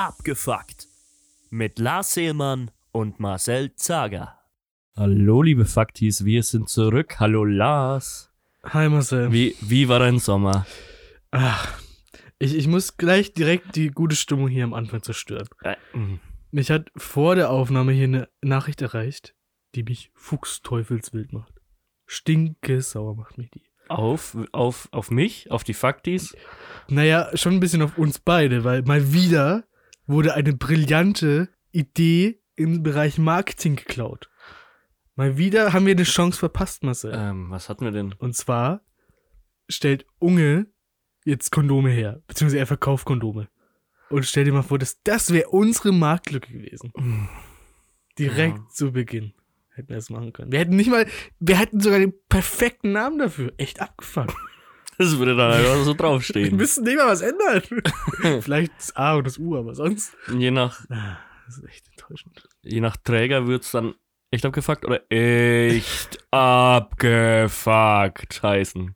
Abgefuckt. Mit Lars Seelmann und Marcel Zager. Hallo, liebe Faktis, wir sind zurück. Hallo, Lars. Hi Marcel. Wie, wie war dein Sommer? Ach, ich, ich muss gleich direkt die gute Stimmung hier am Anfang zerstören. Äh, mh. Mich hat vor der Aufnahme hier eine Nachricht erreicht, die mich fuchsteufelswild macht. Stinke sauer macht mich die. auf, auf, auf mich, auf die Faktis. Naja, schon ein bisschen auf uns beide, weil mal wieder wurde eine brillante Idee im Bereich Marketing geklaut. Mal wieder haben wir eine Chance verpasst, Marcel. Ähm, was hatten wir denn? Und zwar stellt Unge jetzt Kondome her, beziehungsweise er verkauft Kondome. Und stell dir mal vor, dass das wäre unsere Marktlücke gewesen. Direkt Ja. zu Beginn hätten wir das machen können. Wir hätten nicht mal, wir hätten sogar den perfekten Namen dafür. Echt abgefangen. Das würde dann einfach so Wir draufstehen. müssen nicht mal was ändern. Vielleicht das A und das U, aber sonst. Je nach, Ah, Das ist echt enttäuschend. je nach Träger wird es dann echt abgefuckt oder echt abgefuckt heißen.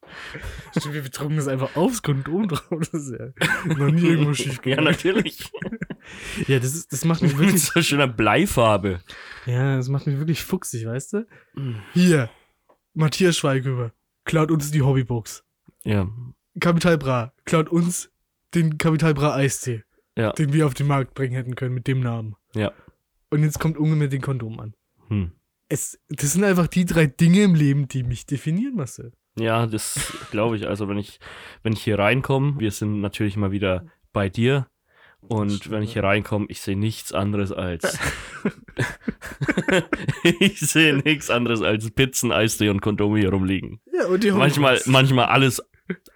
Stimmt, wir betrunken das einfach aufs Kondom drauf. Das ist ja noch nie irgendwo schief Ja, gegangen. natürlich. Ja, das, ist, das macht mich Mit wirklich so schöner Bleifarbe. Ja, das macht mich wirklich fuchsig, weißt du? Hier, Matthias Schweighöfer klaut uns die Hobbybox. Ja. Capital Bra klaut uns den Capital Bra Eistee, Ja. den wir auf den Markt bringen hätten können mit dem Namen. Ja. Und jetzt kommt Unge mit den Kondomen an. Hm. Es, das sind einfach die drei Dinge im Leben, die mich definieren, Marcel. Ja, das glaube ich. Also wenn ich, wenn ich hier reinkomme, wir sind natürlich mal wieder bei dir. Und wenn ich ja. hier reinkomme, ich sehe nichts anderes als. ich sehe nichts anderes als Pizzen, Eistee und Kondome hier rumliegen. Ja, und die Manchmal, manchmal alles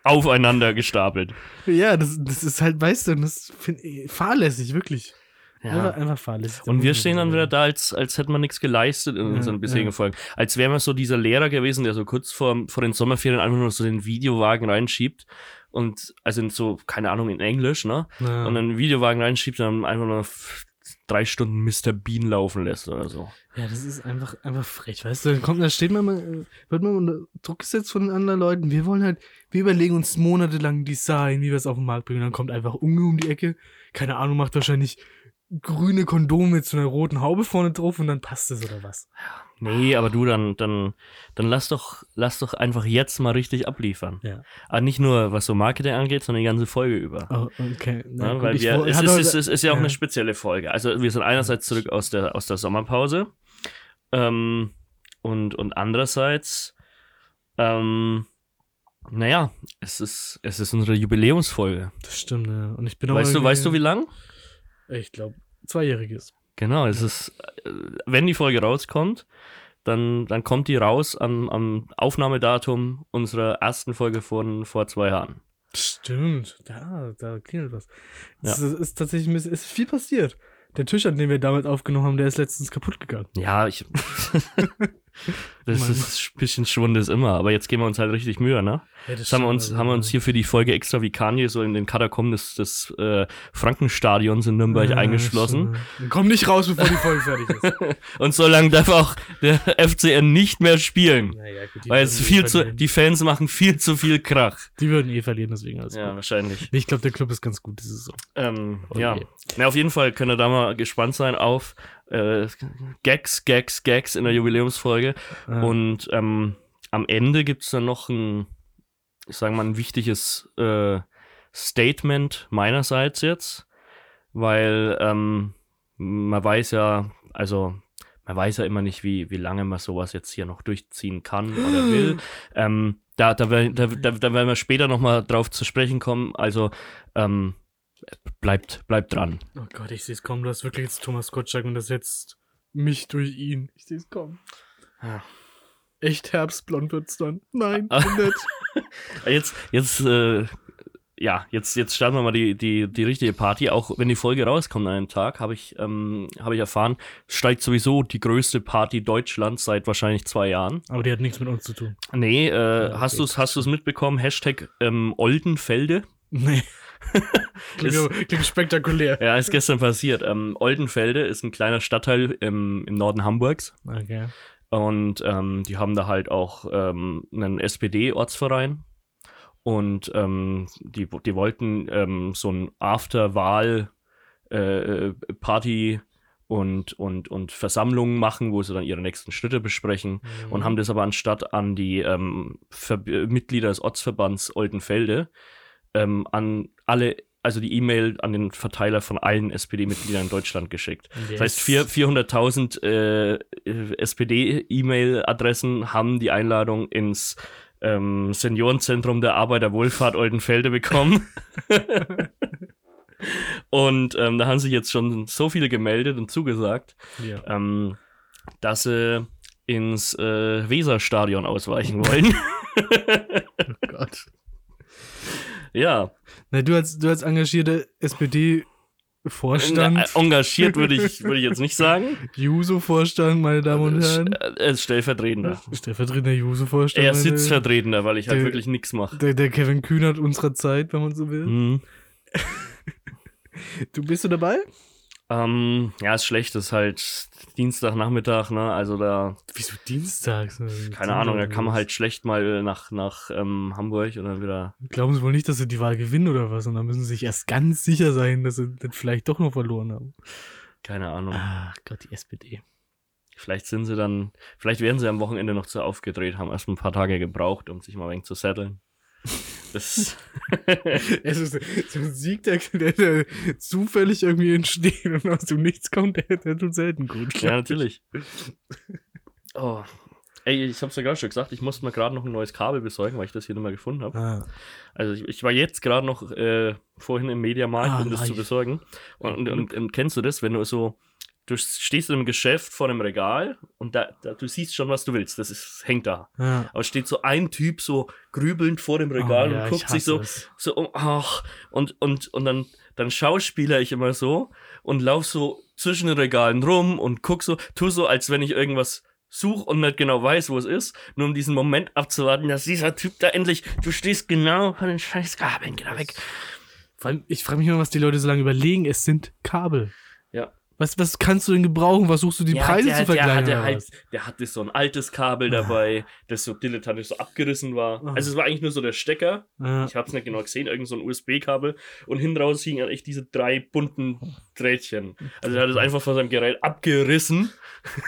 aufeinander gestapelt. Ja, das, das ist halt, weißt du, das finde ich fahrlässig, wirklich. Einfach, einfach fahrlässig. Und wir stehen dann wieder da, als, als hätten wir nichts geleistet in Ja, unseren bisherigen ja. Folgen. Als wären wir so dieser Lehrer gewesen, der so kurz vor, vor den Sommerferien einfach nur so den Videowagen reinschiebt. Und also in so, keine Ahnung, in Englisch, ne? Ja. Und dann einen Videowagen reinschiebt und dann einfach nur drei Stunden Mr. Bean laufen lässt oder so. Ja, das ist einfach, einfach frech, weißt du? Dann kommt, da steht man mal, äh, wird man unter Druck gesetzt von anderen Leuten. Wir wollen halt, wir überlegen uns monatelang Design, wie wir es auf den Markt bringen. Dann kommt einfach Unge um die Ecke. Keine Ahnung, macht wahrscheinlich grüne Kondome mit so einer roten Haube vorne drauf und dann passt es oder was. Nee, aber du, dann, dann, dann lass doch, lass doch einfach jetzt mal richtig abliefern. Ja. Aber nicht nur, was so Marketing angeht, sondern die ganze Folge über. Oh, okay. Na, Ja, gut, weil wir, wo- es, ist, es, ist, ist ja auch ja. eine spezielle Folge. Also wir sind einerseits zurück aus der, aus der Sommerpause ähm, und, und andererseits, ähm, naja, es ist, es ist unsere Jubiläumsfolge. Das stimmt, ja. Und ich bin auch Weißt du, weißt du wie lang? Ich glaube, zweijähriges. Genau, es ist, äh, wenn die Folge rauskommt, dann, dann kommt die raus am, am Aufnahmedatum unserer ersten Folge von vor zwei Jahren. Stimmt, da, da klingelt was. Ja. Es ist, ist tatsächlich es ist viel passiert. Der Tisch, an dem wir damals aufgenommen haben, der ist letztens kaputt gegangen. Ja, ich. das Mann. ist ein bisschen Schwund ist immer, aber jetzt geben wir uns halt richtig Mühe, ne? Ja, Das haben wir uns, haben wir uns hier für die Folge extra wie Kanye so in den Katakomben des, des äh, Frankenstadions in Nürnberg eingeschlossen. Komm nicht raus, bevor die Folge fertig ist. Und so lange darf auch der FCN nicht mehr spielen. naja, gut, die Weil es würden viel eh zu, verlieren. die Fans machen viel zu viel Krach. Die würden eh verlieren, deswegen alles Ja, gut. wahrscheinlich. Ich glaube, der Club ist ganz gut, das ist so. Ähm, Oh ja. Na, auf jeden Fall könnt ihr da mal gespannt sein auf äh, Gags, Gags, Gags in der Jubiläumsfolge. Ja. Und ähm, am Ende gibt es dann noch ein, ich sage mal, ein wichtiges äh, Statement meinerseits jetzt, weil ähm, man weiß ja, also man weiß ja immer nicht, wie, wie lange man sowas jetzt hier noch durchziehen kann oder will. ähm, da, da, da, da werden wir später nochmal drauf zu sprechen kommen. Also ähm, bleibt, bleibt dran. Oh Gott, ich sehe es kommen. Du hast wirklich jetzt Thomas Gottschalk und das jetzt mich durch ihn. Ich sehe es kommen. Ja. Echt herbstblond wird's dann. Nein, Ah. nicht. Jetzt, jetzt, äh, ja, jetzt, jetzt starten wir mal die, die, die richtige Party. Auch wenn die Folge rauskommt an einem Tag, habe ich, ähm, habe ich erfahren, steigt sowieso die größte Party Deutschlands seit wahrscheinlich zwei Jahren. Aber die hat nichts mit uns zu tun. Nee, äh, okay. hast du es hast du's mitbekommen? Hashtag ähm, Oldenfelde. Nee. klingt, Ist- klingt spektakulär. Ja, ist gestern passiert. Ähm, Oldenfelde ist ein kleiner Stadtteil im, im Norden Hamburgs. Okay. Und ähm, die haben da halt auch ähm, einen SPD-Ortsverein. Und ähm, die, die wollten ähm, so ein After-Wahl äh, Party und, und, und Versammlungen machen, wo sie dann ihre nächsten Schritte besprechen Mhm. und haben das aber anstatt an die ähm, äh, Mitglieder des Ortsverbands Oldenfelde ähm, an alle, also die E-Mail an den Verteiler von allen SPD-Mitgliedern in Deutschland geschickt. Das heißt, vier- 400.000 äh, äh, SPD-E-Mail-Adressen haben die Einladung ins ähm, Seniorenzentrum der Arbeiterwohlfahrt Oldenfelde bekommen. und ähm, da haben sich jetzt schon so viele gemeldet und zugesagt, Ja. ähm, dass sie ins äh, Weserstadion ausweichen wollen. Oh Gott. Ja, Na, du als, du als engagierter SPD-Vorstand, äh, engagiert würde ich, würde ich jetzt nicht sagen. Juso-Vorstand, meine Damen und Herren. Er ist stellvertretender. Stellvertretender Juso-Vorstand. Er ist Sitzvertretender, weil ich halt Der- wirklich nichts mache. Der, der Kevin Kühnert unserer Zeit, wenn man so will. Mhm. Du bist du dabei? Ähm, ja, ist schlecht, ist halt Dienstagnachmittag, ne? Also da, Wieso dienstags? keine Ahnung, da kann man halt schlecht mal nach, nach ähm, Hamburg und dann wieder. Glauben Sie wohl nicht, dass sie die Wahl gewinnen oder was? Und dann müssen sie sich erst ganz sicher sein, dass sie das vielleicht doch noch verloren haben. Keine Ahnung. Ach Gott, die SPD. Vielleicht sind sie dann, vielleicht werden sie am Wochenende noch zu aufgedreht, haben erst ein paar Tage gebraucht, um sich mal ein wenig zu setteln. Das, Es ist so ein Sieg, der, der, der zufällig irgendwie entsteht und aus dem Nichts kommt, der, der tut selten gut. ja, natürlich. Oh. Ey, ich hab's ja gerade schon gesagt, ich musste mir gerade noch ein neues Kabel besorgen, weil ich das hier nicht mehr gefunden habe. Ah, Also ich, ich war jetzt gerade noch äh, vorhin im Mediamarkt, Ah, um das zu nice. besorgen. Und, und, und, und kennst du das, wenn du so, du stehst im Geschäft vor einem Regal und da, da du siehst schon, was du willst. Das ist, hängt da. ja. Aber steht so ein Typ so grübelnd vor dem Regal Oh, ja, und guckt sich so, es. so um, ach, und, und, und dann, dann schauspieler ich immer so und lauf so zwischen den Regalen rum und guck so, tu so, als wenn ich irgendwas such und nicht genau weiß, wo es ist, nur um diesen Moment abzuwarten, dass dieser Typ da endlich, du stehst genau vor den scheiß Kabeln, da weg. Vor allem, ich frage mich immer, was die Leute so lange überlegen. Es sind Kabel. Ja. Was, was kannst du denn gebrauchen? Was suchst du, die Ja, Preise der, zu vergleichen? Der hatte, halt, der hatte so ein altes Kabel dabei, das so dilettantisch so abgerissen war. Ah. Also es war eigentlich nur so der Stecker. Ich habe es nicht genau gesehen, irgend so ein USB-Kabel. Und hinten raus hingen halt echt diese drei bunten Drähtchen. Also er hat es einfach von seinem Gerät abgerissen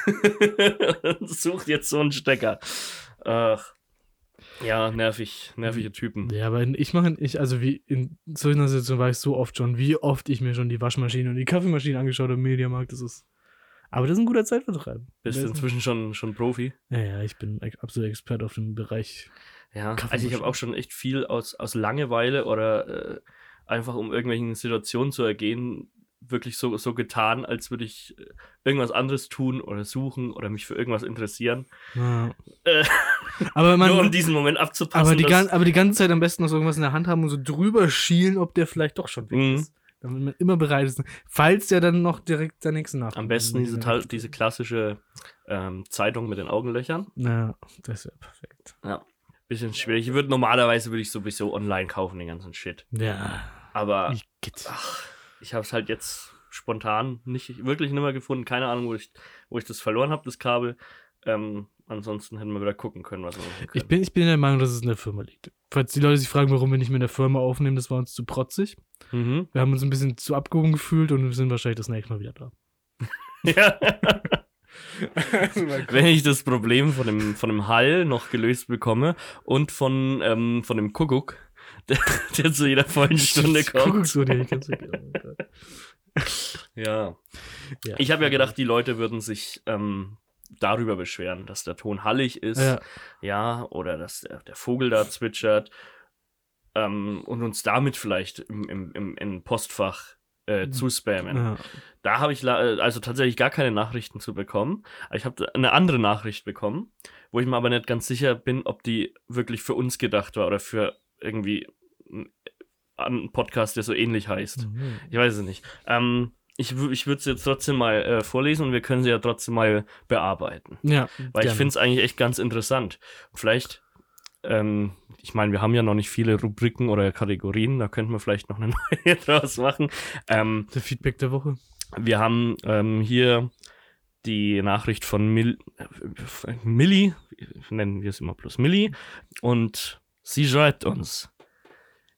und sucht jetzt so einen Stecker. Ach. Ja, nervig, nervige Typen. Ja, aber ich mache, ich, also wie in so einer Situation war ich so oft schon, wie oft ich mir schon die Waschmaschine und die Kaffeemaschine angeschaut habe im Mediamarkt, das ist. Aber das ist ein guter Zeitvertreib. Bist du inzwischen schon, schon Profi? Ja, ja, ich bin absolut Experte auf dem Bereich. Ja, also ich habe auch schon echt viel aus, aus Langeweile oder äh, einfach um irgendwelchen Situationen zu ergehen, wirklich so, so getan, als würde ich äh, irgendwas anderes tun oder suchen oder mich für irgendwas interessieren. Ja. Äh, Aber man, nur um diesen Moment abzupassen. aber, die gan aber die ganze Zeit am besten noch so irgendwas in der Hand haben und so drüber schielen, ob der vielleicht doch schon weg Mhm. ist. Damit man immer bereit ist. Falls der dann noch direkt der nächste nach. Am besten diese, diese klassische ähm, Zeitung mit den Augenlöchern. Ja, das wäre perfekt. Bisschen schwierig. Ich würde normalerweise würde ich sowieso online kaufen, den ganzen Shit. Ja. Aber ach, ich habe es halt jetzt spontan nicht wirklich nicht mehr gefunden. Keine Ahnung, wo ich, wo ich das verloren habe, das Kabel. Ähm, ansonsten hätten wir wieder gucken können, was wir machen können. Ich bin, ich bin der Meinung, dass es in der Firma liegt. Falls die Leute sich fragen, warum wir nicht mehr in der Firma aufnehmen, das war uns zu protzig. mhm. Wir haben uns ein bisschen zu abgehoben gefühlt und wir sind wahrscheinlich das nächste Mal wieder da. ja. Wenn ich das Problem von dem, von dem Hall noch gelöst bekomme und von, ähm, von dem Kuckuck, der, der zu jeder vollen Stunde kommt. Oh. Ja. Ja. Ich habe ja gedacht, die Leute würden sich ähm, darüber beschweren, dass der Ton hallig ist, Ja. ja, oder dass der, der Vogel da zwitschert ähm, und uns damit vielleicht im, im, im, im Postfach äh, zuspammen. Ja. Da habe ich äh, also tatsächlich gar keine Nachrichten zu bekommen. Ich habe eine andere Nachricht bekommen, wo ich mir aber nicht ganz sicher bin, ob die wirklich für uns gedacht war oder für irgendwie einen- einen Podcast, der so ähnlich heißt. Mhm. Ich weiß es nicht. Ähm, ich ich würde es jetzt trotzdem mal äh, vorlesen und wir können sie ja trotzdem mal bearbeiten. Ja, Weil ich gerne. finde es eigentlich echt ganz interessant. Vielleicht, ähm, ich meine, wir haben ja noch nicht viele Rubriken oder Kategorien, da könnten wir vielleicht noch eine neue draus machen. Ähm, Der Feedback der Woche. wir haben ähm, hier die Nachricht von Mil äh, Millie, nennen wir es immer plus Millie, und sie schreibt uns: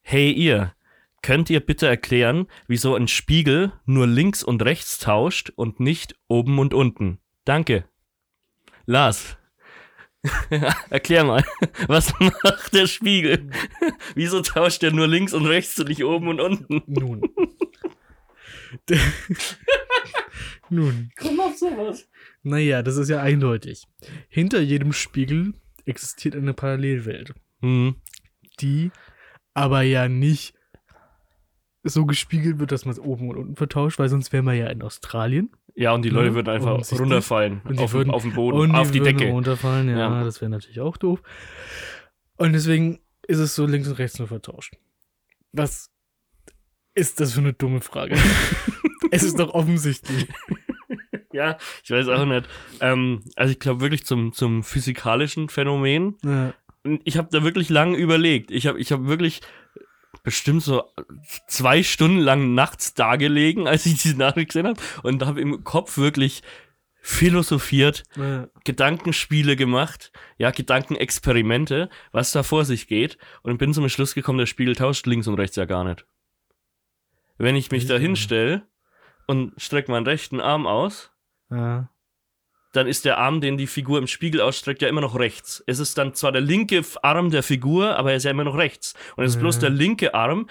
Hey ihr, Könnt ihr bitte erklären, wieso ein Spiegel nur links und rechts tauscht und nicht oben und unten? Danke. Lars. Erklär mal, was macht der Spiegel? Wieso tauscht er nur links und rechts und nicht oben und unten? Nun. Nun. Komm auf sowas. Naja, das ist ja eindeutig. Hinter jedem Spiegel existiert eine Parallelwelt, Hm. die aber ja nicht so gespiegelt wird, dass man es oben und unten vertauscht, weil sonst wären wir ja in Australien. Ja, und die Leute Ja, würden einfach runterfallen. Und die Auf, würden- auf den Boden, und auf die würden Decke. runterfallen, ja, Ja. das wäre natürlich auch doof. Und deswegen ist es so links und rechts nur vertauscht. Was ist das für eine dumme Frage? es ist doch offensichtlich. Ja, ich weiß auch nicht. Ähm, also ich glaube wirklich zum, zum physikalischen Phänomen. Ja. Ich habe da wirklich lang überlegt. Ich habe ich hab wirklich bestimmt so zwei Stunden lang nachts dagelegen, als ich diese Nachricht gesehen habe. Und habe im Kopf wirklich philosophiert, Ja. Gedankenspiele gemacht, ja, Gedankenexperimente, was da vor sich geht. Und bin zum Schluss gekommen, der Spiegel tauscht links und rechts ja gar nicht. Wenn ich mich da hinstelle und strecke meinen rechten Arm aus, Ja. Dann ist der Arm, den die Figur im Spiegel ausstreckt, ja immer noch rechts. Es ist dann zwar der linke Arm der Figur, aber er ist ja immer noch rechts. Und es ist bloß Ja. der linke Arm,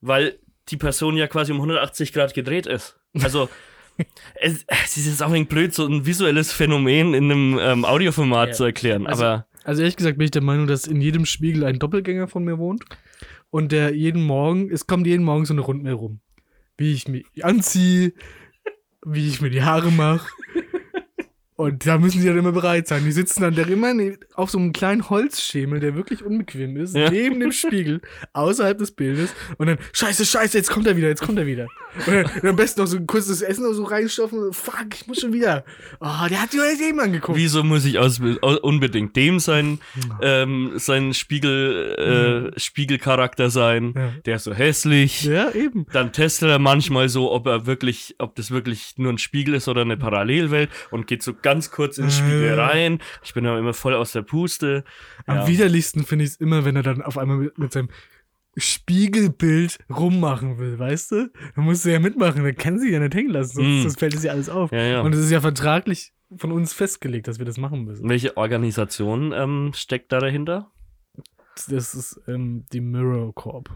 weil die Person ja quasi um 180 Grad gedreht ist. Also, es, es ist jetzt auch ein blöd, so ein visuelles Phänomen in einem ähm, Audioformat Ja. zu erklären. Also- aber Also ehrlich gesagt bin ich der Meinung, dass in jedem Spiegel ein Doppelgänger von mir wohnt. Und der jeden Morgen, es kommt jeden Morgen so eine Rundmail rum. Wie ich mich anziehe, wie ich mir die Haare mache. Und da müssen sie dann immer bereit sein. Die sitzen dann da immer auf so einem kleinen Holzschemel, der wirklich unbequem ist, Ja. neben dem Spiegel, außerhalb des Bildes. Und dann, scheiße, scheiße, jetzt kommt er wieder, jetzt kommt er wieder. Und am besten noch so ein kurzes Essen noch so reinstopfen. Fuck, ich muss schon wieder. Oh, der hat die heute eben angeguckt. wieso muss ich aus, au- unbedingt dem sein, ähm, sein Spiegel, äh, Spiegelcharakter sein? Ja. Der ist so hässlich. Ja, eben. dann testet er manchmal so, ob er wirklich, ob das wirklich nur ein Spiegel ist oder eine Parallelwelt und geht so ganz kurz in den Spiegel Äh. rein. Ich bin da immer voll aus der Puste. Am Ja. widerlichsten finde ich es immer, wenn er dann auf einmal mit, mit seinem Spiegelbild rummachen will, weißt du? Da musst du ja mitmachen, dann kann sie ja nicht hängen lassen, sonst, Mm. sonst fällt es ja alles auf. Ja, ja. Und es ist ja vertraglich von uns festgelegt, dass wir das machen müssen. Welche Organisation ähm, steckt da dahinter? Das ist ähm, die Mirror Corp.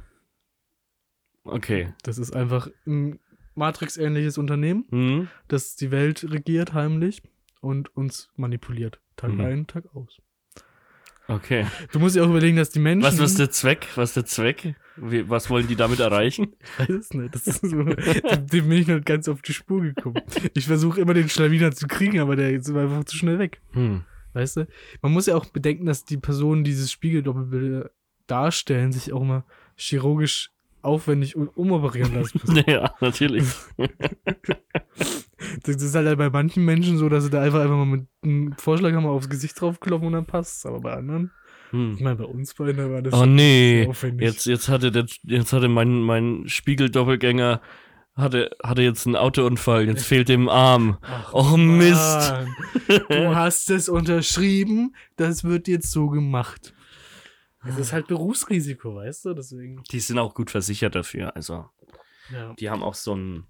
Okay. Das ist einfach ein Matrix-ähnliches Unternehmen, Hm? das die Welt regiert heimlich und uns manipuliert. Tag Mhm. ein, Tag aus. Okay. Du musst dir auch überlegen, dass die Menschen. Was, was ist der Zweck? Was ist der Zweck? Wie, was wollen die damit erreichen? Ich weiß es nicht. Das ist so, dem, bin ich nicht ganz auf die Spur gekommen. Ich versuche immer den Schlawiner zu kriegen, aber der ist einfach zu schnell weg. Hm. Weißt du? Man muss ja auch bedenken, dass die Personen, die dieses Spiegeldoppelbilder darstellen, sich auch mal chirurgisch aufwendig um- umoperieren lassen müssen. Ja, natürlich. Das ist halt bei manchen Menschen so, dass sie da einfach, einfach mal mit einem Vorschlaghammer aufs Gesicht draufklopfen und dann passt Aber bei anderen, ich Hm. meine, bei uns beiden war das Oh nee. Jetzt, jetzt hatte der, jetzt hatte mein, mein Spiegeldoppelgänger hatte, hatte jetzt einen Autounfall. Jetzt fehlt dem Arm. Ach, Oh Mist. Mann. Du hast es unterschrieben, das wird jetzt so gemacht. Es ist halt Berufsrisiko, weißt du? Deswegen. Die sind auch gut versichert dafür. Also, Ja. die haben auch so ein,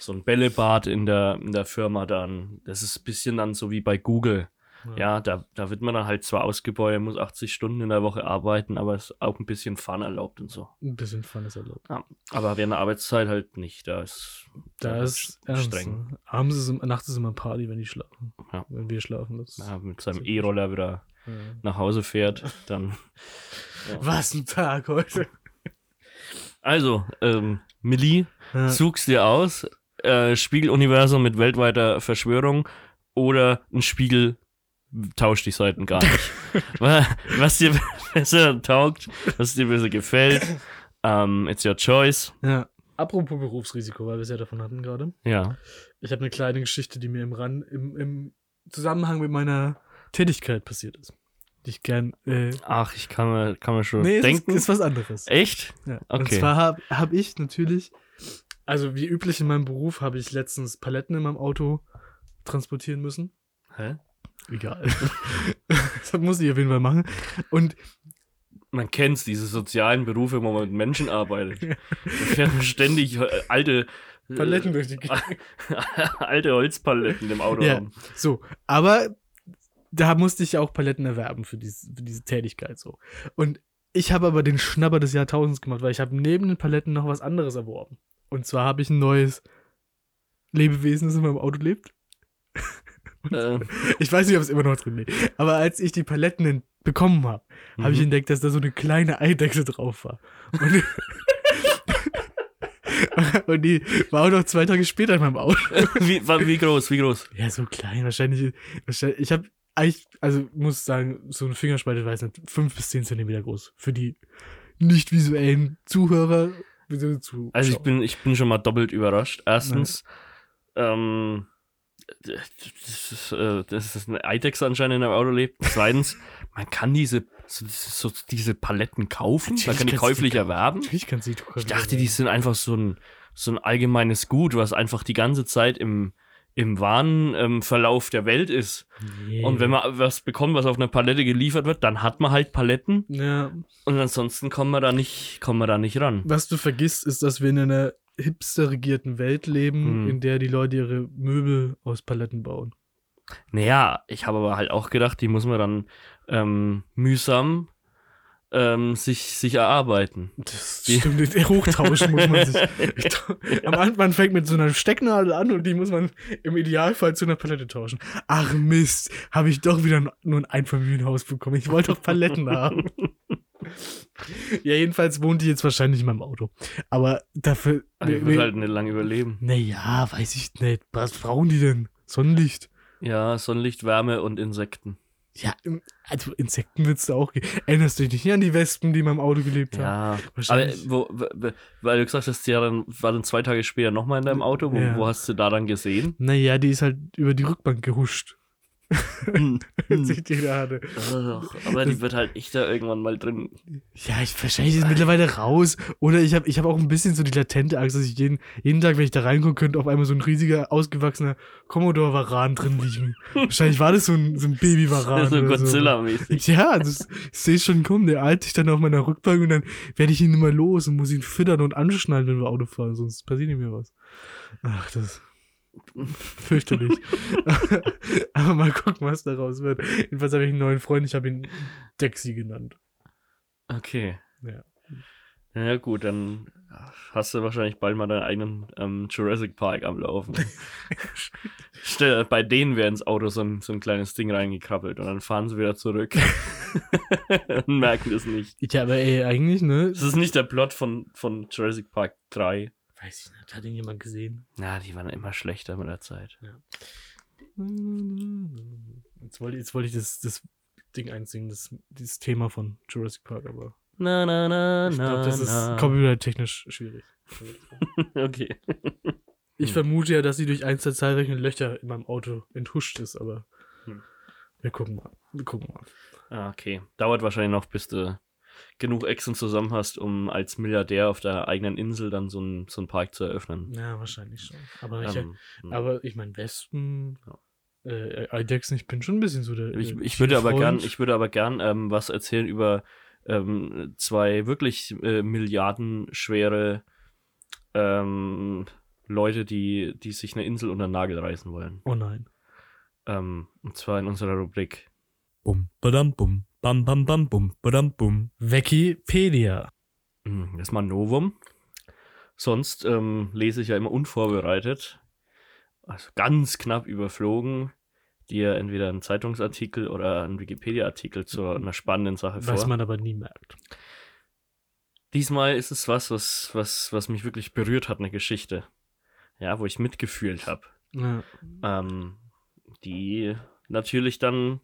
so ein Bällebad in der, in der Firma dann. Das ist ein bisschen dann so wie bei Google. Ja, da, da wird man dann halt zwar ausgebeuert, muss 80 Stunden in der Woche arbeiten, aber es ist auch ein bisschen Fun erlaubt und so. Ein bisschen Fun ist erlaubt. Ja, aber während der Arbeitszeit halt nicht. Da ist, Da halt ist streng. Abends ist, nachts ist immer Party, wenn die schlafen. Ja. Wenn wir schlafen. Das Ja, mit seinem E-Roller wieder ja. nach Hause fährt, dann. Was ein Tag heute. Also, ähm, Millie, Ja. suchst dir aus, äh, Spiegeluniversum mit weltweiter Verschwörung oder ein Spiegel tauscht die Seiten gar nicht. Wa- was dir besser taugt, was dir besser gefällt, ähm, it's your choice. ja. Apropos Berufsrisiko, weil wir es ja davon hatten gerade. Ja. Ich habe eine kleine Geschichte, die mir im, Ran, im, im Zusammenhang mit meiner Tätigkeit passiert ist. Die ich gern. Äh, Ach, ich kann mir, kann mir schon nee, es ist, denken. ist was anderes. Echt? Ja. Und Okay. zwar habe hab ich natürlich, also wie üblich in meinem Beruf, habe ich letztens Paletten in meinem Auto transportieren müssen. Hä? Egal. das muss ich auf jeden Fall machen. Und man kennt's, diese sozialen Berufe, wo man mit Menschen arbeitet. Da fährt ständig äh, alte äh, Paletten durch die Gegend. alte Holzpaletten im Auto Ja. rum. So, aber da musste ich auch Paletten erwerben für, dies, für diese Tätigkeit so. Und ich habe aber den Schnapper des Jahrtausends gemacht, weil ich habe neben den Paletten noch was anderes erworben. Und zwar habe ich ein neues Lebewesen, das in meinem Auto lebt. Äh, Ich weiß nicht, ob es immer noch drin liegt. Aber als ich die Paletten bekommen habe, habe ich mhm. entdeckt, dass da so eine kleine Eidechse drauf war. Und, und die war auch noch zwei Tage später in meinem Auto. wie, wie groß, wie groß? Ja, so klein. Wahrscheinlich. wahrscheinlich ich habe eigentlich, also muss sagen, so ein Fingerspalte, weiß nicht, fünf bis zehn Zentimeter groß. Für die nicht visuellen Zuhörer. Beziehungsweise Zuschauer. Also ich bin, ich bin schon mal doppelt überrascht. Erstens, ähm, das ist, äh, das ist eine Eidechse anscheinend in einem Auto lebt. Zweitens, man kann diese, so, so, diese Paletten kaufen, man Natürlich kann die du die käuflich erwerben. Natürlich kannst du die Ich dachte, die sind einfach so ein, so ein allgemeines Gut, was einfach die ganze Zeit im, im wahren ähm, Verlauf der Welt ist. Nee. Und wenn man was bekommt, was auf einer Palette geliefert wird, dann hat man halt Paletten Ja, und ansonsten kommen wir da nicht, kommen wir da nicht ran. was du vergisst, ist, dass wir in einer hipster-regierten Welt leben, Hm. in der die Leute ihre Möbel aus Paletten bauen. Naja, ich habe aber halt auch gedacht, die muss man dann ähm, mühsam ähm, sich, sich erarbeiten. Das Die- stimmt, den hochtauschen muss man sich. Am Anfang man fängt mit so einer Stecknadel an und die muss man im Idealfall zu einer Palette tauschen. Ach Mist, habe ich doch wieder nur ein Einfamilienhaus bekommen. Ich wollte doch Paletten haben. ja, jedenfalls wohnt die jetzt wahrscheinlich in meinem Auto. Aber dafür. Also ich würde halt nicht lange überleben. naja, weiß ich nicht. Was brauchen die denn? Sonnenlicht? Ja, Sonnenlicht, Wärme und Insekten. Ja, also Insekten willst du auch. ge- Erinnerst du dich nicht an die Wespen, die in meinem Auto gelebt haben? Ja, aber Wahrscheinlich. wo, w- w- weil du gesagt hast, die dann, war dann zwei Tage später nochmal in deinem Auto. Wo, Ja. wo hast du da dann gesehen? Naja, die ist halt über die Rückbank gehuscht. Hm, hm. sich die da hatte. Aber die wird halt echt da irgendwann mal drin. Ja, ich wahrscheinlich ist es mittlerweile raus. Oder ich habe ich hab auch ein bisschen so die latente Angst, dass ich jeden, jeden Tag, wenn ich da reingucke, könnte auf einmal so ein riesiger, ausgewachsener Commodore-Varan drin liegen. wahrscheinlich war das so ein, so ein Baby-Varan. so Godzilla-mäßig. So. Ja, das, ich sehe schon kommen. Der eilt sich dann auf meiner Rückbank und dann werde ich ihn immer los und muss ihn füttern und anschnallen, wenn wir Auto fahren, sonst passiert nicht mehr was. Ach, das fürchterlich. Aber mal gucken, was daraus wird. Jedenfalls habe ich einen neuen Freund, ich habe ihn Dexy genannt. Okay. Ja. Ja gut, dann hast du wahrscheinlich bald mal deinen eigenen ähm, Jurassic Park am Laufen. Stell, bei denen wäre ins Auto so ein, so ein kleines Ding reingekrabbelt und dann fahren sie wieder zurück und merken es nicht. Ja, aber ey, eigentlich, ne? Das ist nicht der Plot von, von Jurassic Park 3. Weiß ich nicht, hat ihn jemand gesehen? Na, die waren immer schlechter mit der Zeit. Jetzt wollte, jetzt wollte ich das, das Ding einsingen, das, dieses Thema von Jurassic Park, aber Na, na, na, ich glaube, das na. ist copyright-technisch schwierig. Okay. Ich Hm. vermute ja, dass sie durch eins der zahlreichen Löcher in meinem Auto enthuscht ist, aber Hm. wir gucken mal. Wir gucken mal. Ah, okay. Dauert wahrscheinlich noch, bis du genug Echsen zusammen hast, um als Milliardär auf der eigenen Insel dann so einen so einen Park zu eröffnen. Ja, wahrscheinlich schon. Aber ich, Ähm, hm. aber ich meine, Wespen, äh, Eidechsen, ich bin schon ein bisschen so der. Ich, ich würde aber gern, ich würde aber gern ähm, was erzählen über ähm, zwei wirklich äh, milliardenschwere ähm, Leute, die, die sich eine Insel unter den Nagel reißen wollen. Oh nein. Ähm, und zwar in unserer Rubrik. Bum, badam, bum, bam, bam, bam, bum, badam, bum. Wikipedia. Hm, Das ist mal ein Novum. Sonst ähm, lese ich ja immer unvorbereitet. Also ganz knapp überflogen. Dir entweder einen Zeitungsartikel oder einen Wikipedia-Artikel zu einer spannenden Sache vor. Was man aber nie merkt. Diesmal ist es was, was, was, was mich wirklich berührt hat, eine Geschichte. Ja, wo ich mitgefühlt habe. Ja. Ähm, die natürlich dann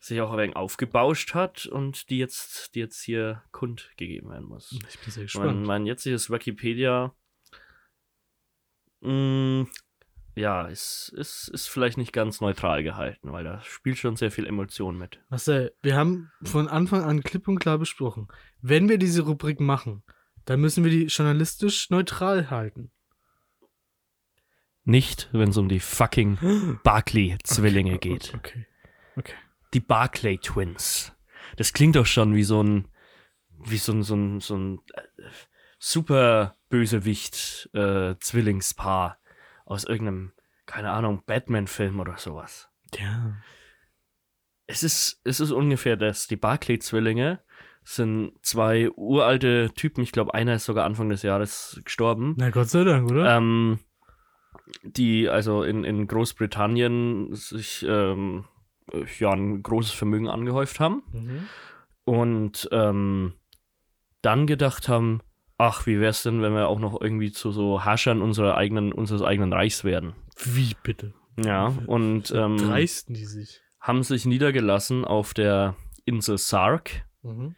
sich auch ein wenig aufgebauscht hat und die jetzt, die jetzt hier kundgegeben werden muss. Ich bin sehr Mein, gespannt. mein jetziges Wikipedia, mh, ja, ist, ist, ist vielleicht nicht ganz neutral gehalten, weil da spielt schon sehr viel Emotion mit. Marcel, wir haben von Anfang an klipp und klar besprochen, wenn wir diese Rubrik machen, dann müssen wir die journalistisch neutral halten. Nicht, wenn es um die fucking Barclay-Zwillinge Okay, geht. Okay. Okay. Die Barclay Twins. Das klingt doch schon wie so ein, wie so ein, so ein, so ein äh, super Bösewicht äh, Zwillingspaar aus irgendeinem, keine Ahnung, Batman-Film oder sowas. Ja. Es ist, es ist ungefähr das. Die Barclay-Zwillinge sind zwei uralte Typen. Ich glaube, einer ist sogar Anfang des Jahres gestorben. Na Gott sei Dank, oder? Ähm, die also in, in Großbritannien sich ähm, ja, ein großes Vermögen angehäuft haben Mhm. und ähm, dann gedacht haben, ach, wie wär's denn, wenn wir auch noch irgendwie zu so Herrschern unserer eigenen, unseres eigenen Reichs werden? Wie bitte? Ja, und ähm, Dreisten die sich. haben sich niedergelassen auf der Insel Sark. Mhm.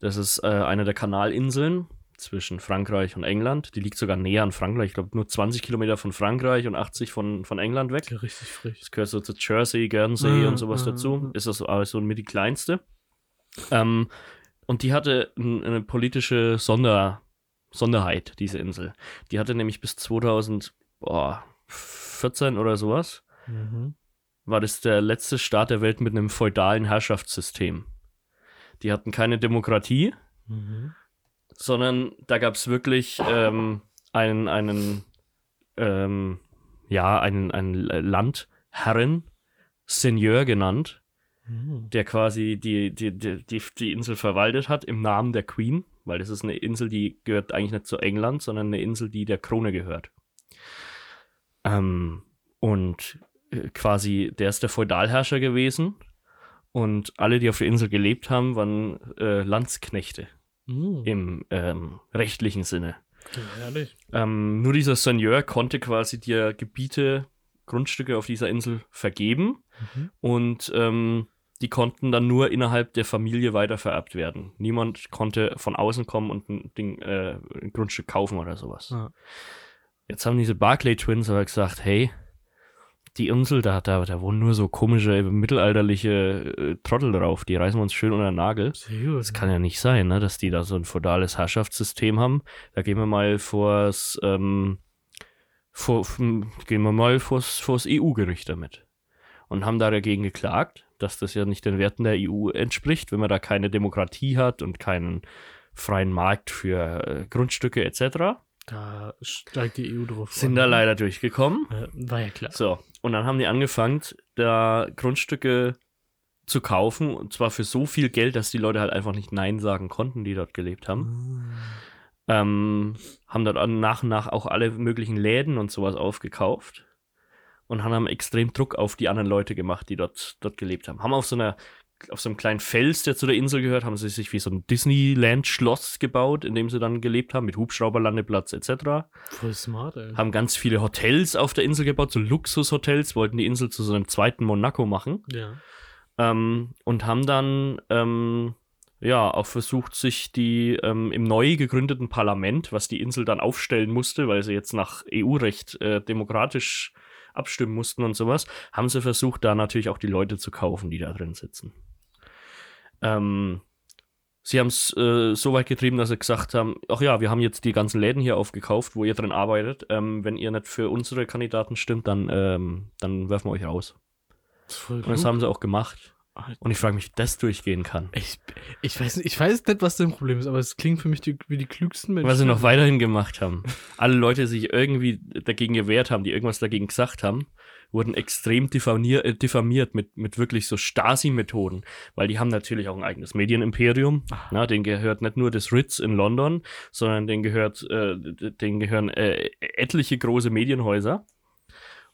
Das ist äh, eine der Kanalinseln zwischen Frankreich und England. Die liegt sogar näher an Frankreich. Ich glaube, nur 20 Kilometer von Frankreich und 80 von, von England weg. Ja, richtig frech. Das gehört so zu Jersey, Guernsey Ja, und sowas ja, dazu. ja. Ist das aber so mit die kleinste. Ähm, und die hatte eine politische Sonder, Sonderheit, diese Insel. Die hatte nämlich bis 2014 oder sowas, Mhm. war das der letzte Staat der Welt mit einem feudalen Herrschaftssystem. Die hatten keine Demokratie, Mhm. Sondern da gab es wirklich ähm, einen, einen, ähm, ja, einen, einen Landherren, Seigneur genannt, Mhm. der quasi die, die, die, die, die Insel verwaltet hat im Namen der Queen, weil das ist eine Insel, die gehört eigentlich nicht zu England, sondern eine Insel, die der Krone gehört. Ähm, und äh, quasi, der ist der Feudalherrscher gewesen und alle, die auf der Insel gelebt haben, waren äh, Landsknechte Mhm. im ähm, rechtlichen Sinne. Ehrlich. Ähm, nur dieser Seigneur konnte quasi dir Gebiete, Grundstücke auf dieser Insel vergeben Mhm. und ähm, die konnten dann nur innerhalb der Familie weitervererbt werden. Niemand konnte von außen kommen und ein, Ding, äh, ein Grundstück kaufen oder sowas. Ja. Jetzt haben diese Barclay Twins aber gesagt, hey, die Insel, da, da, da wohnen nur so komische mittelalterliche äh, Trottel drauf, die reißen wir uns schön unter den Nagel. Das kann ja nicht sein, ne, dass die da so ein feudales Herrschaftssystem haben. Da gehen wir mal vors, ähm, vor, f- gehen wir mal vors, vors EU-Gericht damit. Und haben da dagegen geklagt, dass das ja nicht den Werten der EU entspricht, wenn man da keine Demokratie hat und keinen freien Markt für äh, Grundstücke etc. Da steigt die EU drauf. Sind da leider durchgekommen. War ja klar. So, und dann haben die angefangen, da Grundstücke zu kaufen, und zwar für so viel Geld, dass die Leute halt einfach nicht Nein sagen konnten, die dort gelebt haben. Ähm, haben dort nach und nach auch alle möglichen Läden und sowas aufgekauft und haben extrem Druck auf die anderen Leute gemacht, die dort, dort gelebt haben. Haben auf so einer auf so einem kleinen Fels, der zu der Insel gehört, haben sie sich wie so ein Disneyland-Schloss gebaut, in dem sie dann gelebt haben, mit Hubschrauberlandeplatz etc Voll smart, ey. haben ganz viele Hotels auf der Insel gebaut, so Luxushotels, wollten die Insel zu so einem zweiten Monaco machen Ja. ähm, und haben dann ähm, ja auch versucht, sich die ähm, im neu gegründeten Parlament, was die Insel dann aufstellen musste, weil sie jetzt nach EU-Recht äh, demokratisch abstimmen mussten und sowas, haben sie versucht, da natürlich auch die Leute zu kaufen, die da drin sitzen. Ähm, Sie haben es äh, so weit getrieben, dass sie gesagt haben, ach ja, wir haben jetzt die ganzen Läden hier aufgekauft, wo ihr drin arbeitet. Ähm, wenn ihr nicht für unsere Kandidaten stimmt, dann, ähm, dann werfen wir euch raus. Das Und das haben sie auch gemacht. Und ich frage mich, wie das durchgehen kann. Ich, ich, weiß, nicht- ich weiß nicht, was dein Problem ist, aber es klingt für mich die, wie die klügsten Menschen. Was sie noch weiterhin gemacht haben. Alle Leute, die sich irgendwie dagegen gewehrt haben, die irgendwas dagegen gesagt haben, wurden extrem diffamier äh, diffamiert mit, mit wirklich so Stasi-Methoden. Weil die haben natürlich auch ein eigenes Medienimperium. Na, denen gehört nicht nur das Ritz in London, sondern denen, gehört, äh, denen gehören äh, etliche große Medienhäuser.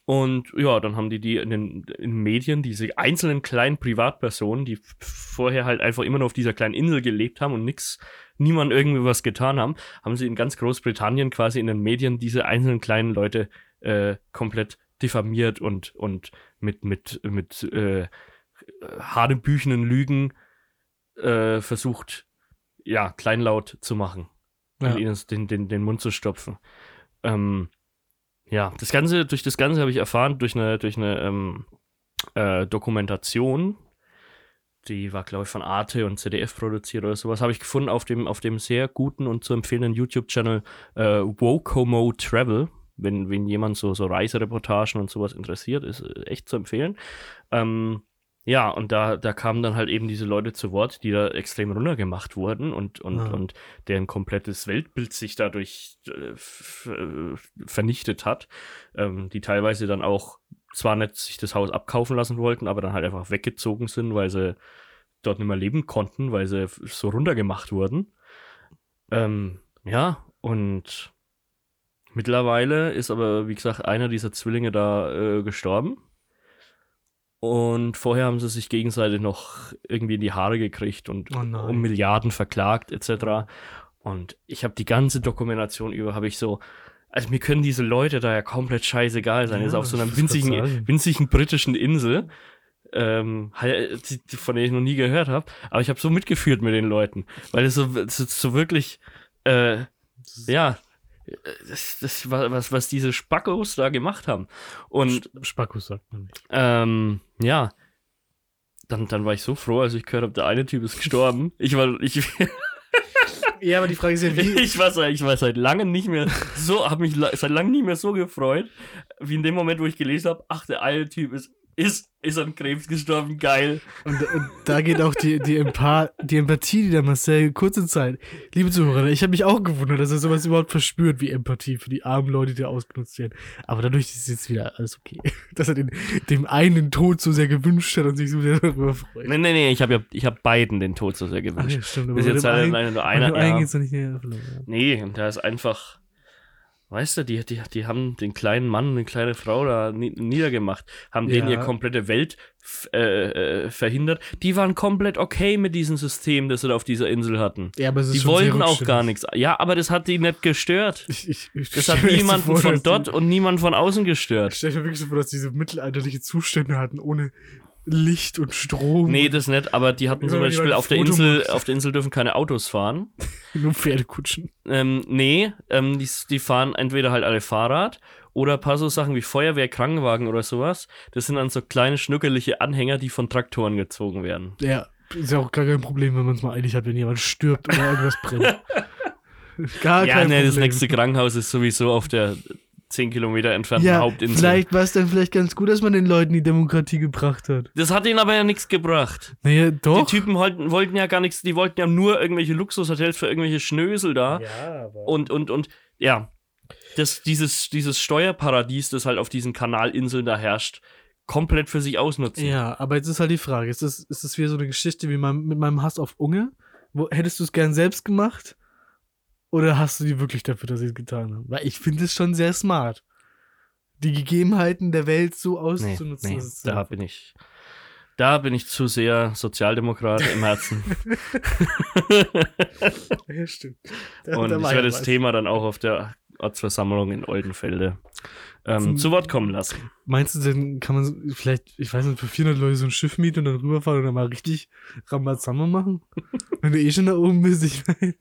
Und ja, dann haben die die in den in Medien, diese einzelnen kleinen Privatpersonen, die vorher halt einfach immer nur auf dieser kleinen Insel gelebt haben und nix, niemand irgendwie was getan haben, haben sie in ganz Großbritannien quasi in den Medien diese einzelnen kleinen Leute äh, komplett diffamiert und, und mit, mit, mit äh, hanebüchenen Lügen äh, versucht, ja, kleinlaut zu machen Ja. und ihnen den, den, den Mund zu stopfen. Ähm, ja, das Ganze, durch das Ganze habe ich erfahren, durch eine, durch eine ähm, äh, Dokumentation, die war, glaube ich, von Arte und ZDF produziert oder sowas, habe ich gefunden auf dem, auf dem sehr guten und zu empfehlenden YouTube-Channel äh, Wokomo Travel. Wenn, wenn jemand so, so Reisereportagen und sowas interessiert, ist äh, echt zu empfehlen. Ähm, ja, und da, da kamen dann halt eben diese Leute zu Wort, die da extrem runtergemacht wurden und, und, Ah. und deren komplettes Weltbild sich dadurch äh, äh, vernichtet hat, ähm, die teilweise dann auch zwar nicht sich das Haus abkaufen lassen wollten, aber dann halt einfach weggezogen sind, weil sie dort nicht mehr leben konnten, weil sie so runtergemacht wurden. Ähm, ja, und mittlerweile ist aber, wie gesagt, einer dieser Zwillinge da äh, gestorben. Und vorher haben sie sich gegenseitig noch irgendwie in die Haare gekriegt und Oh um Milliarden verklagt etc. Und ich habe die ganze Dokumentation über, habe ich so, also mir können diese Leute da ja komplett scheißegal sein. Ja, ist auf so einer winzigen, winzigen britischen Insel, ähm, von der ich noch nie gehört habe. Aber ich habe so mitgefühlt mit den Leuten, weil es so, es so wirklich, äh, ja, das, das war was, was diese Spackos da gemacht haben. Und Spackus sagt man nicht. ähm, ja. Dann, dann war ich so froh, als ich gehört habe, der eine Typ ist gestorben. Ich war, ich, Ja, aber die Frage ist ja, wie. ich war, seit, ich war seit langem nicht mehr so, habe mich seit langem nicht mehr so gefreut, wie in dem Moment, wo ich gelesen habe, ach, der eine Typ ist, ist, ist an Krebs gestorben, geil. Und, und da geht auch die, die, Empa die Empathie, die der Marcel kurze Zeit. Liebe Zuhörer, ich habe mich auch gewundert, dass er sowas überhaupt verspürt wie Empathie für die armen Leute, die da ausgenutzt werden. Aber dadurch ist jetzt wieder alles okay. Dass er den, dem einen den Tod so sehr gewünscht hat und sich so sehr darüber freut. Nee, nee, nee, ich habe ja, ich habe beiden den Tod so sehr Ach gewünscht. ja, stimmt. Bis bei jetzt halt einen- nur einer, dem einen ja. geht's nicht mehr verloren. Ja. Nee, und da ist einfach, weißt du, die, die, die haben den kleinen Mann, eine kleine Frau da ni niedergemacht, haben denen Ja. ihre komplette Welt äh, äh, verhindert. Die waren komplett okay mit diesem System, das sie da auf dieser Insel hatten. Ja, aber es ist Die wollten auch gar nichts. Ja, aber das hat die nicht gestört. Ich, ich, ich Das hat so niemanden vor, von dort und niemanden von außen ich gestört. stell mir wirklich so vor, dass diese mittelalterliche Zustände hatten, ohne Licht und Strom. Nee, das nicht, aber die hatten zum Beispiel auf der Insel, auf der Insel dürfen keine Autos fahren. Nur Pferdekutschen. Ähm, nee, ähm, die, die fahren entweder halt alle Fahrrad oder ein paar so Sachen wie Feuerwehr, Krankenwagen oder sowas. Das sind dann so kleine schnuckelige Anhänger, die von Traktoren gezogen werden. Ja, ist ja auch gar kein Problem, wenn man es mal eilig hat, wenn jemand stirbt oder irgendwas brennt. Gar ja, kein nee, das Problem. nächste Krankenhaus ist sowieso auf der 10 Kilometer entfernten ja, Hauptinsel. vielleicht war es dann vielleicht ganz gut, dass man den Leuten die Demokratie gebracht hat. Das hat ihnen aber ja nichts gebracht. Naja, doch. Die Typen wollten, wollten ja gar nichts, die wollten ja nur irgendwelche Luxushotels für irgendwelche Schnösel da. ja, aber. Und, und, und, ja. Das, dieses, dieses Steuerparadies, das halt auf diesen Kanalinseln da herrscht, komplett für sich ausnutzen. Ja, aber jetzt ist halt die Frage: Ist das, ist das wieder so eine Geschichte wie mein, mit meinem Hass auf Unge? Wo, hättest du es gern selbst gemacht? Oder hast du die wirklich dafür, dass sie es getan haben? Weil ich finde es schon sehr smart. Die Gegebenheiten der Welt so Nee, auszunutzen. nee, es da bin ich. Da bin ich zu sehr Sozialdemokrat im Herzen. Ja, stimmt. Da- Und da ich werde das. Thema dann auch auf der Ortsversammlung in Oldenfelde ähm, zu Wort kommen lassen. Meinst du denn, kann man vielleicht, ich weiß nicht, für 400 Leute so ein Schiff mieten und dann rüberfahren und dann mal richtig Rambazamba machen? Wenn du eh schon da oben bist, ich meine.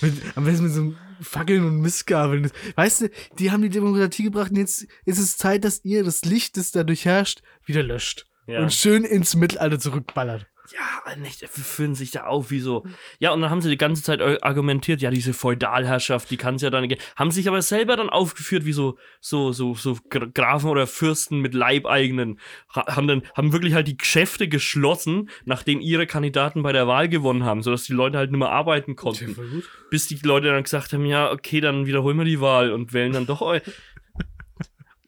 Mit, am besten mit so einem Fackeln und Mistgabeln. Weißt du, die haben die Demokratie gebracht und jetzt ist es Zeit, dass ihr das Licht, das dadurch herrscht, wieder löscht. Ja. Und schön ins Mittelalter zurückballert. Ja, aber nicht, fühlen sich da auf wie so. Ja, und dann haben sie die ganze Zeit argumentiert, ja, diese Feudalherrschaft, die kann es ja dann nicht. Haben sich aber selber dann aufgeführt wie so, so, so, so Gra- Grafen oder Fürsten mit Leibeigenen. Ha- Haben dann, haben wirklich halt die Geschäfte geschlossen, nachdem ihre Kandidaten bei der Wahl gewonnen haben, sodass die Leute halt nicht mehr arbeiten konnten. Bis die Leute dann gesagt haben, ja, okay, dann wiederholen wir die Wahl und wählen dann doch eu.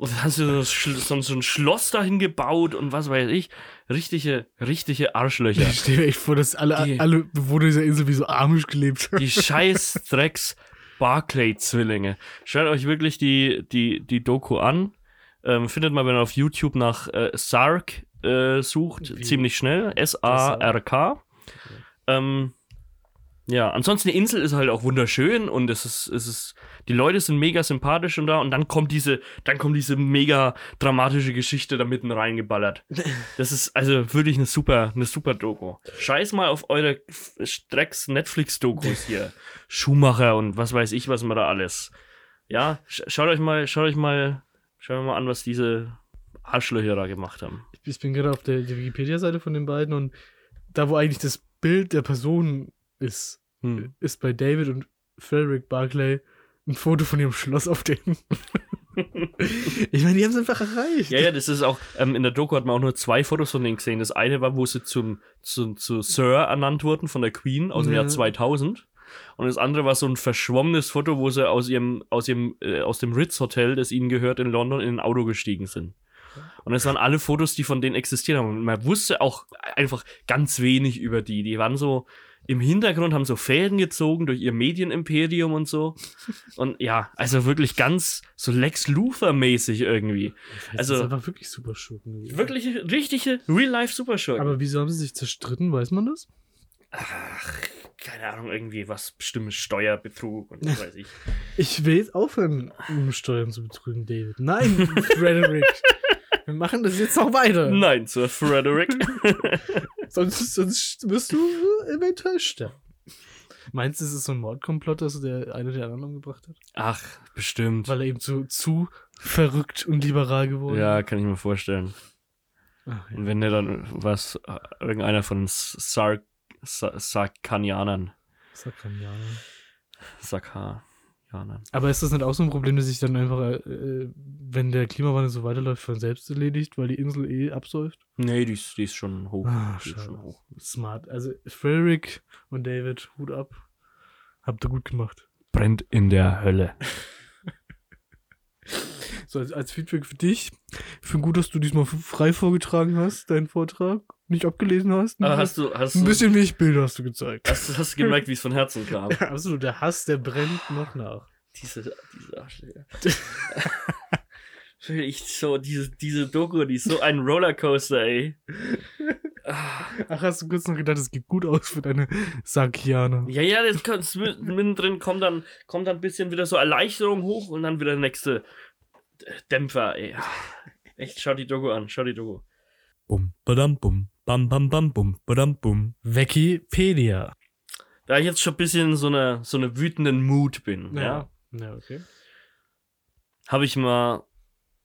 Und dann hast du so, so ein Schloss dahin gebaut und was weiß ich. Richtige, richtige Arschlöcher. Ich stehe mir echt vor, dass alle, Die- alle Bewohner dieser Insel wie so amisch gelebt haben. Die scheiß Drecks Barclay-Zwillinge. Schaut euch wirklich die, die, die Doku an. Ähm, findet man, wenn ihr auf YouTube nach äh, Sark äh, sucht, Wie? ziemlich schnell. S-A-R-K. Ähm, ja, ansonsten die Insel ist halt auch wunderschön und es ist, es ist, die Leute sind mega sympathisch und da und dann kommt diese, dann kommt diese mega dramatische Geschichte da mitten reingeballert. Das ist also wirklich eine super, eine super Doku. Scheiß mal auf eure Drecks Netflix-Dokus hier. Schumacher und was weiß ich, was man da alles. Ja, sch schaut euch mal, schaut euch mal, schaut euch mal an, was diese Arschlöcher da gemacht haben. Ich bin gerade auf der, der Wikipedia-Seite von den beiden und da, wo eigentlich das Bild der Person ist, Hm. ist bei David und Frederick Barclay ein Foto von ihrem Schloss auf dem. Ich meine, die haben es einfach erreicht. Ja, ja, das ist auch, ähm, in der Doku hat man auch nur zwei Fotos von denen gesehen. Das eine war, wo sie zum, zu, zu Sir ernannt wurden von der Queen aus dem Ja. Jahr 2000. Und das andere war so ein verschwommenes Foto, wo sie aus ihrem, aus ihrem, äh, aus dem Ritz Hotel, das ihnen gehört, in London, in ein Auto gestiegen sind. Und es waren alle Fotos, die von denen existiert haben. Und man wusste auch einfach ganz wenig über die. Die waren so im Hintergrund, haben so Fäden gezogen durch ihr Medienimperium und so. Und ja, also wirklich ganz so Lex Luthor-mäßig irgendwie. also, also- das ist einfach wirklich super Schurken. gewesen. Wirklich richtige Real-Life-Superschurken. Aber wieso haben sie sich zerstritten? Weiß man das? Ach, keine Ahnung, irgendwie was bestimmtes Steuerbetrug und was weiß ich. Ich will jetzt aufhören, um Steuern zu betrügen, David. Nein, Frederick. Wir machen das jetzt noch weiter. Nein, Sir Frederick. Sonst, sonst wirst du eventuell sterben. Meinst du, es ist so ein Mordkomplott, dass der eine der anderen umgebracht hat? Ach, bestimmt. Weil er eben zu, zu verrückt und liberal geworden Ja, kann ich mir vorstellen. Ach, ja. Und wenn der dann was, irgendeiner von Sark, Sa- Sarkanianern, Sakanianer. Sarkanianern. Aber ist das nicht auch so ein Problem, dass sich dann einfach, äh, wenn der Klimawandel so weiterläuft, von selbst erledigt, weil die Insel eh absäuft? Nee, die ist, die ist schon hoch. Ah, die ist schon hoch. Smart. Also Frederick und David, Hut ab. Habt ihr gut gemacht. Brennt in der Hölle. So, als, als Feedback für dich. Ich finde gut, dass du diesmal frei vorgetragen hast, deinen Vortrag. Nicht abgelesen hast. Aber hast du, hast ein du, bisschen Milchbilder hast du gezeigt. hast, du- hast du gemerkt, wie es von Herzen kam? Absolut, der Hass, der brennt noch nach. Diese, diese Arschlöcher. ich so, diese, diese Doku, die ist so ein Rollercoaster, ey. Ah. Ach, hast du kurz noch gedacht, es geht gut aus für deine Sakianer. Ja, ja, das zwi- mittendrin kommt dann, kommt dann ein bisschen wieder so Erleichterung hoch und dann wieder der nächste Dämpfer, ey. Echt, schau die Doku an, schau die Doku. Bum, badam, bum, bam, bam, bam, bum, badam, bum. Wikipedia. Da ich jetzt schon ein bisschen in so einer so eine wütenden Mut bin, ja, Ja, okay. habe ich mal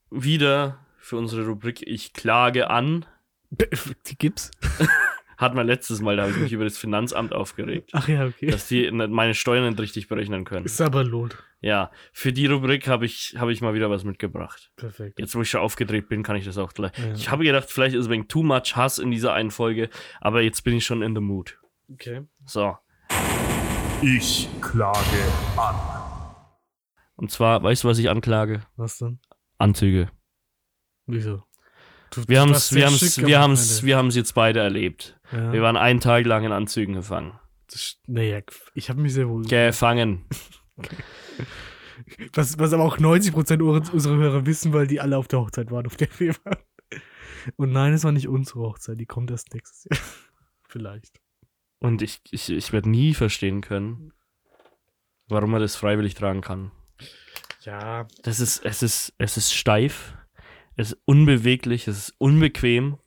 wieder für unsere Rubrik Ich klage an. Die gibt's? Hat man letztes Mal, da habe ich mich über das Finanzamt aufgeregt. Ach ja, okay. dass die meine Steuern nicht richtig berechnen können. Ist aber lohnt. Ja, für die Rubrik habe ich, habe ich mal wieder was mitgebracht. Perfekt. Jetzt, wo ich schon aufgedreht bin, kann ich das auch gleich. Ja. Ich habe gedacht, vielleicht ist wegen too much Hass in dieser einen Folge, aber jetzt bin ich schon in the mood. Okay. So. Ich klage an. Und zwar, weißt du, was ich anklage? Was denn? Anzüge. Wieso? Du, Wir haben es, wir sehr haben schick es, wir gemacht, haben es, Alter. wir haben es jetzt beide erlebt. Ja. Wir waren einen Tag lang in Anzügen gefangen. Naja, ich habe mich sehr wohl. Gefangen. Was, was aber auch 90% ur- unserer Hörer wissen, weil die alle auf der Hochzeit waren, auf der wir waren. Und nein, es war nicht unsere Hochzeit, die kommt erst nächstes Jahr. Vielleicht. Und ich, ich, ich werde nie verstehen können, warum man das freiwillig tragen kann. Ja. Das ist, es ist, es ist steif, es ist unbeweglich, es ist unbequem.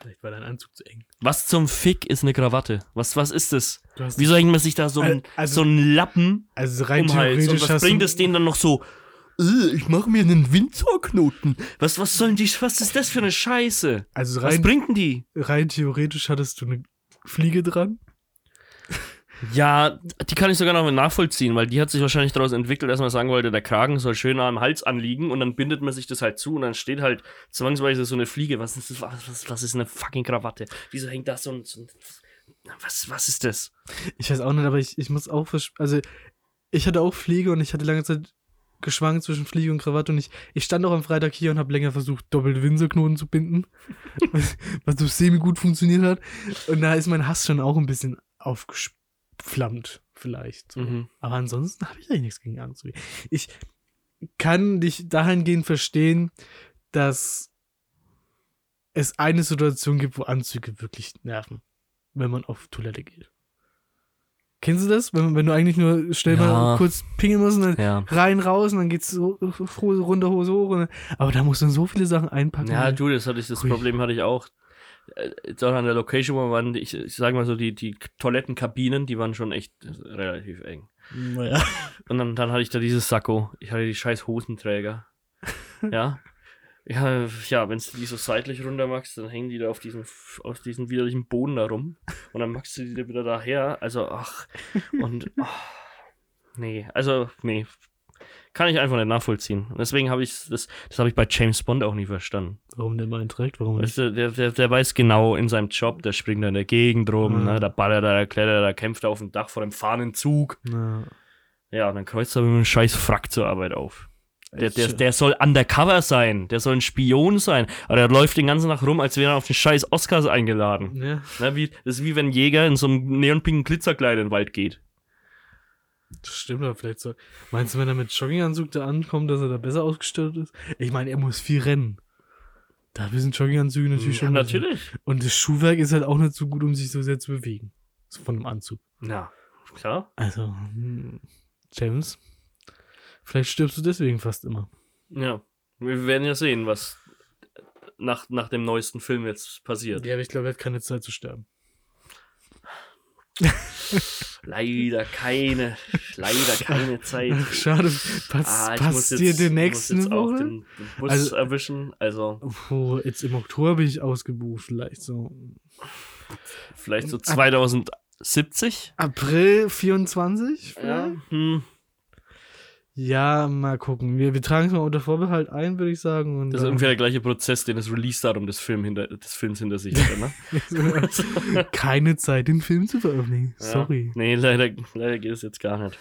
Vielleicht war dein Anzug zu eng. Was zum Fick ist eine Krawatte? Was, was ist das? Wieso hängt man sich da so einen Also- so einen Lappen also rein um Hals? Und theoretisch was bringt es denen dann noch so? "Äh, Ich mache mir einen Windsor-Knoten. Was, was sollen die, was ist das für eine Scheiße? Also Was rein, bringt denn die? rein theoretisch hattest du eine Fliege dran. Ja, die kann ich sogar noch nachvollziehen, weil die hat sich wahrscheinlich daraus entwickelt, dass man sagen wollte, der Kragen soll schön am Hals anliegen und dann bindet man sich das halt zu und dann steht halt zwangsweise so eine Fliege. Was ist das? Was, was ist eine fucking Krawatte? Wieso hängt da so ein. So ein was, was ist das? Ich weiß auch nicht, aber ich, ich muss auch, also ich hatte auch Fliege und ich hatte lange Zeit geschwankt zwischen Fliege und Krawatte und ich, ich stand auch am Freitag hier und habe länger versucht, doppelte Winselknoten zu binden, was, so semi-gut funktioniert hat. Und da ist mein Hass schon auch ein bisschen aufgeflammt, vielleicht. So. Mhm. Aber ansonsten habe ich eigentlich nichts gegen Anzüge. Ich kann dich dahingehend verstehen, dass es eine Situation gibt, wo Anzüge wirklich nerven, wenn man auf Toilette geht. Kennst du das? Wenn, wenn du eigentlich nur schnell Ja. mal kurz pingeln musst und dann Ja. rein, raus und dann geht's so Hose runter, Hose hoch. Dann, aber da musst du dann so viele Sachen einpacken. Ja, du, das hatte ich, das Ui. Problem hatte ich auch. Äh, Jetzt auch an der Location, wo waren, ich, ich sag mal so, die, die Toilettenkabinen, die waren schon echt relativ eng. Naja. Und dann, dann hatte ich da dieses Sakko. Ich hatte die scheiß Hosenträger. ja. Ja, ja, wenn du die so seitlich runter machst, dann hängen die da auf diesem, auf diesem widerlichen Boden da rum. Und dann machst du die da wieder daher. Also, ach. Und, ach, nee, also, nee. Kann ich einfach nicht nachvollziehen. Und deswegen habe ich das, das habe ich bei James Bond auch nie verstanden. Warum der mal trägt? Warum nicht? Weißt du, der, der, der weiß genau in seinem Job, der springt da in der Gegend rum, Mhm. ne, da ballert er, da klettert er, da kämpft er auf dem Dach vor dem Fahnenzug. Na, Ja, und dann kreuzt er mit einem scheiß Frack zur Arbeit auf. Der, der, der soll undercover sein, der soll ein Spion sein, aber der läuft den ganzen Tag rum, als wäre er auf den scheiß Oscars eingeladen. ja, Ne, wie, das ist wie wenn ein Jäger in so einem neonpinken Glitzerkleid in den Wald geht. Das stimmt aber vielleicht so. Meinst du, wenn er mit Jogginganzug da ankommt, dass er da besser ausgestattet ist? Ich meine, er muss viel rennen. Da sind Jogginganzüge natürlich Ja, schon. natürlich. Und das Schuhwerk ist halt auch nicht so gut, um sich so sehr zu bewegen. So von einem Anzug. Ja, klar. Also, hm, James, vielleicht stirbst du deswegen fast immer. Ja, wir werden ja sehen, was nach, nach dem neuesten Film jetzt passiert. Ja, aber ich glaube, er hat keine Zeit zu sterben. Leider keine, leider keine Zeit. Ach, schade. Pass, Ah, ich passt dir jetzt, die muss jetzt auch den, den Bus Also- erwischen. Also Oh, jetzt im Oktober bin ich ausgebucht, vielleicht so. vielleicht so 2070. April 24? Ja. vielleicht? Hm. Ja, mal gucken. Wir, wir tragen es mal unter Vorbehalt ein, würde ich sagen. Und Das ist ungefähr der gleiche Prozess, den das Release-Datum des, Film hinter, des Films hinter sich hat, ne? keine Zeit, den Film zu veröffentlichen. Ja. Sorry. Nee, leider, leider geht es jetzt gar nicht.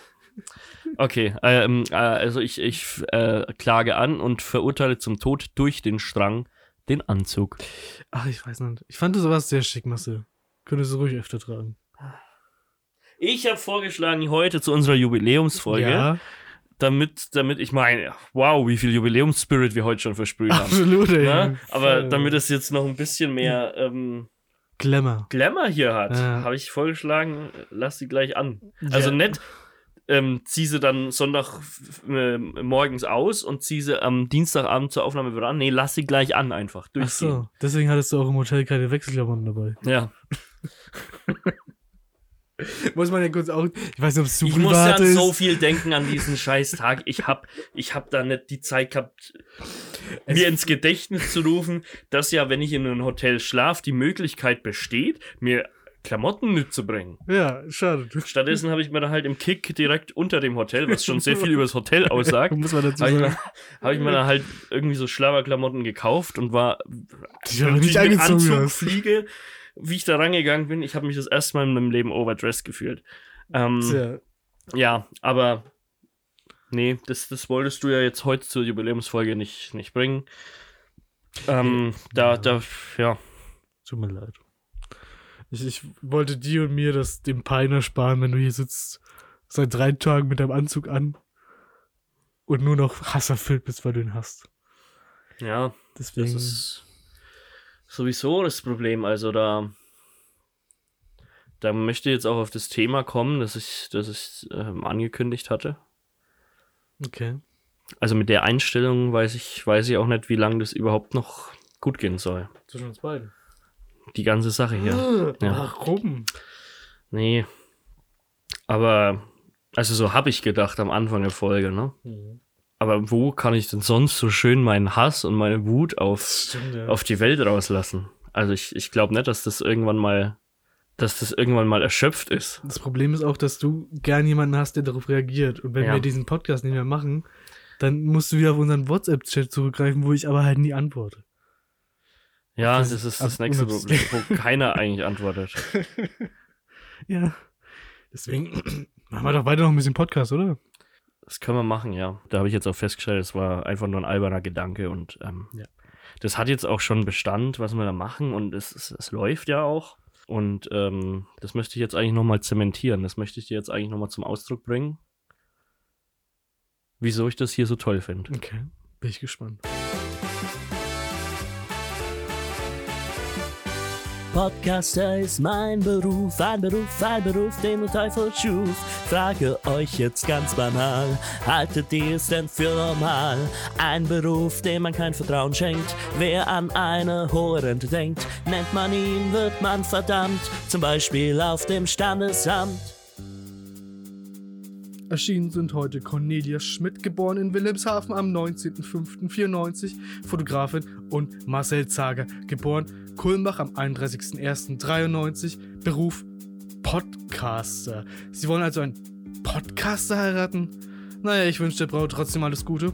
Okay, ähm, äh, also ich, ich äh, klage an und verurteile zum Tod durch den Strang den Anzug. Ach, ich weiß nicht. Ich fand du sowas sehr schick, Marcel. Könntest du ruhig öfter tragen. Ich habe vorgeschlagen, heute zu unserer Jubiläumsfolge, Ja, damit, damit ich meine, wow, wie viel Jubiläumsspirit wir heute schon versprüht haben. absolut, ey. Ne? Aber damit es jetzt noch ein bisschen mehr ähm, Glamour. Glamour hier hat, Ja. habe ich vorgeschlagen, lass sie gleich an. Also Ja. nicht, ähm, zieh sie dann Sonntag äh, morgens aus und zieh sie am Dienstagabend zur Aufnahme wieder an. Nee, lass sie gleich an einfach. Ach Durchziehen. so, deswegen hattest du auch im Hotel keine Wechselklamotten dabei. Ja. Muss man ja kurz auch. Ich weiß nicht, ob es zu Ich muss ja so viel denken an diesen scheiß Tag. Ich hab, ich hab da nicht die Zeit gehabt, mir ins Gedächtnis zu rufen, dass ja, wenn ich in einem Hotel schlaf, die Möglichkeit besteht, mir Klamotten mitzubringen. Ja, schade. Stattdessen habe ich mir da halt im Kick direkt unter dem Hotel, was schon sehr viel über das Hotel aussagt, Muss man dazu habe ich, sagen. mir- hab ich mir da halt irgendwie so Schlabberklamotten gekauft und war Die nicht ich mit angezogen Anzug fliege, wie ich da rangegangen bin. Ich habe mich das erste Mal in meinem Leben overdressed gefühlt. Ähm, Tja, ja, aber nee, das, das wolltest du ja jetzt heute zur Jubiläumsfolge nicht, nicht bringen. Ähm, da, da, ja. tut mir leid. Ich, ich wollte dir und mir das dem Pein ersparen, wenn du hier sitzt seit drei Tagen mit deinem Anzug an und nur noch hasserfüllt bist, weil du ihn hast. Ja, Deswegen. das ist sowieso das Problem. Also da, da möchte ich jetzt auch auf das Thema kommen, das ich, das ich ähm, angekündigt hatte. okay. Also mit der Einstellung weiß ich, weiß ich auch nicht, wie lange das überhaupt noch gut gehen soll. Zwischen uns beiden. Die ganze Sache hier. Ja. Warum? Nee. Aber, also so habe ich gedacht am Anfang der Folge, ne? Mhm. Aber wo kann ich denn sonst so schön meinen Hass und meine Wut auf, Stimmt, ja. auf die Welt rauslassen? Also ich, ich glaube nicht, dass das irgendwann mal, dass das irgendwann mal erschöpft ist. Das Problem ist auch, dass du gern jemanden hast, der darauf reagiert. Und wenn Ja. wir diesen Podcast nicht mehr machen, dann musst du wieder auf unseren WhatsApp-Chat zurückgreifen, wo ich aber halt nie antworte. Ja, Das das, ist das nächste Problem, wo keiner eigentlich antwortet. Ja. Deswegen machen wir doch weiter noch ein bisschen Podcast, oder? Das können wir machen, ja. Da habe ich jetzt auch festgestellt, es war einfach nur ein alberner Gedanke und ähm, Ja. das hat jetzt auch schon Bestand, was wir da machen und es, es, es läuft ja auch. Und ähm, das möchte ich jetzt eigentlich nochmal zementieren. Das möchte ich dir jetzt eigentlich nochmal zum Ausdruck bringen. Wieso ich das hier so toll finde. Okay. Bin ich gespannt. Podcaster ist mein Beruf, ein Beruf, ein Beruf, den der Teufel schuf. Frage euch jetzt ganz banal, haltet ihr es denn für normal? Ein Beruf, dem man kein Vertrauen schenkt. Wer an eine hohe Rente denkt, nennt man ihn, wird man verdammt. Zum Beispiel auf dem Standesamt. Erschienen sind heute Cornelia Schmidt, geboren in Wilhelmshaven am 19.05.94, Fotografin, und Marcel Zager, geboren Kulmbach am 31.01.93, Beruf Podcaster. Sie wollen also einen Podcaster heiraten? Naja, ich wünsche der Braut trotzdem alles Gute.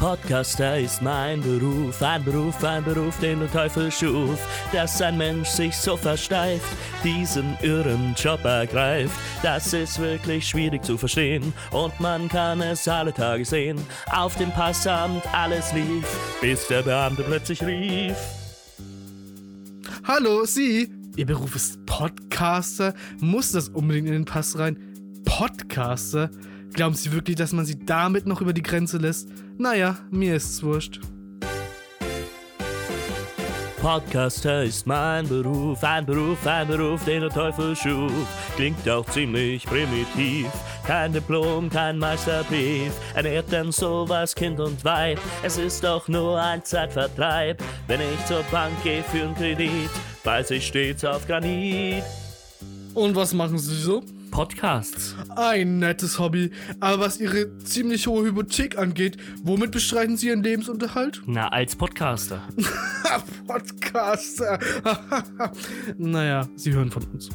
Podcaster ist mein Beruf, ein Beruf, ein Beruf, den der Teufel schuf, dass ein Mensch sich so versteift, diesen irren Job ergreift. Das ist wirklich schwierig zu verstehen und man kann es alle Tage sehen. Auf dem Passamt alles lief, bis der Beamte plötzlich rief. Hallo, Sie! Ihr Beruf ist Podcaster? Muss das unbedingt in den Pass rein? Podcaster? Glauben Sie wirklich, dass man Sie damit noch über die Grenze lässt? Naja, mir ist's wurscht. Podcaster ist mein Beruf, ein Beruf, ein Beruf, den der Teufel schuf. Klingt auch ziemlich primitiv. Kein Diplom, kein Meisterbrief, ernährt denn sowas Kind und Weib. Es ist doch nur ein Zeitvertreib, wenn ich zur Bank gehe für einen Kredit, weiß ich stets auf Granit. Und was machen Sie so? Podcasts. Ein nettes Hobby. Aber was Ihre ziemlich hohe Hypothek angeht, womit bestreiten Sie Ihren Lebensunterhalt? Na, als Podcaster. Podcaster. naja, Sie hören von uns.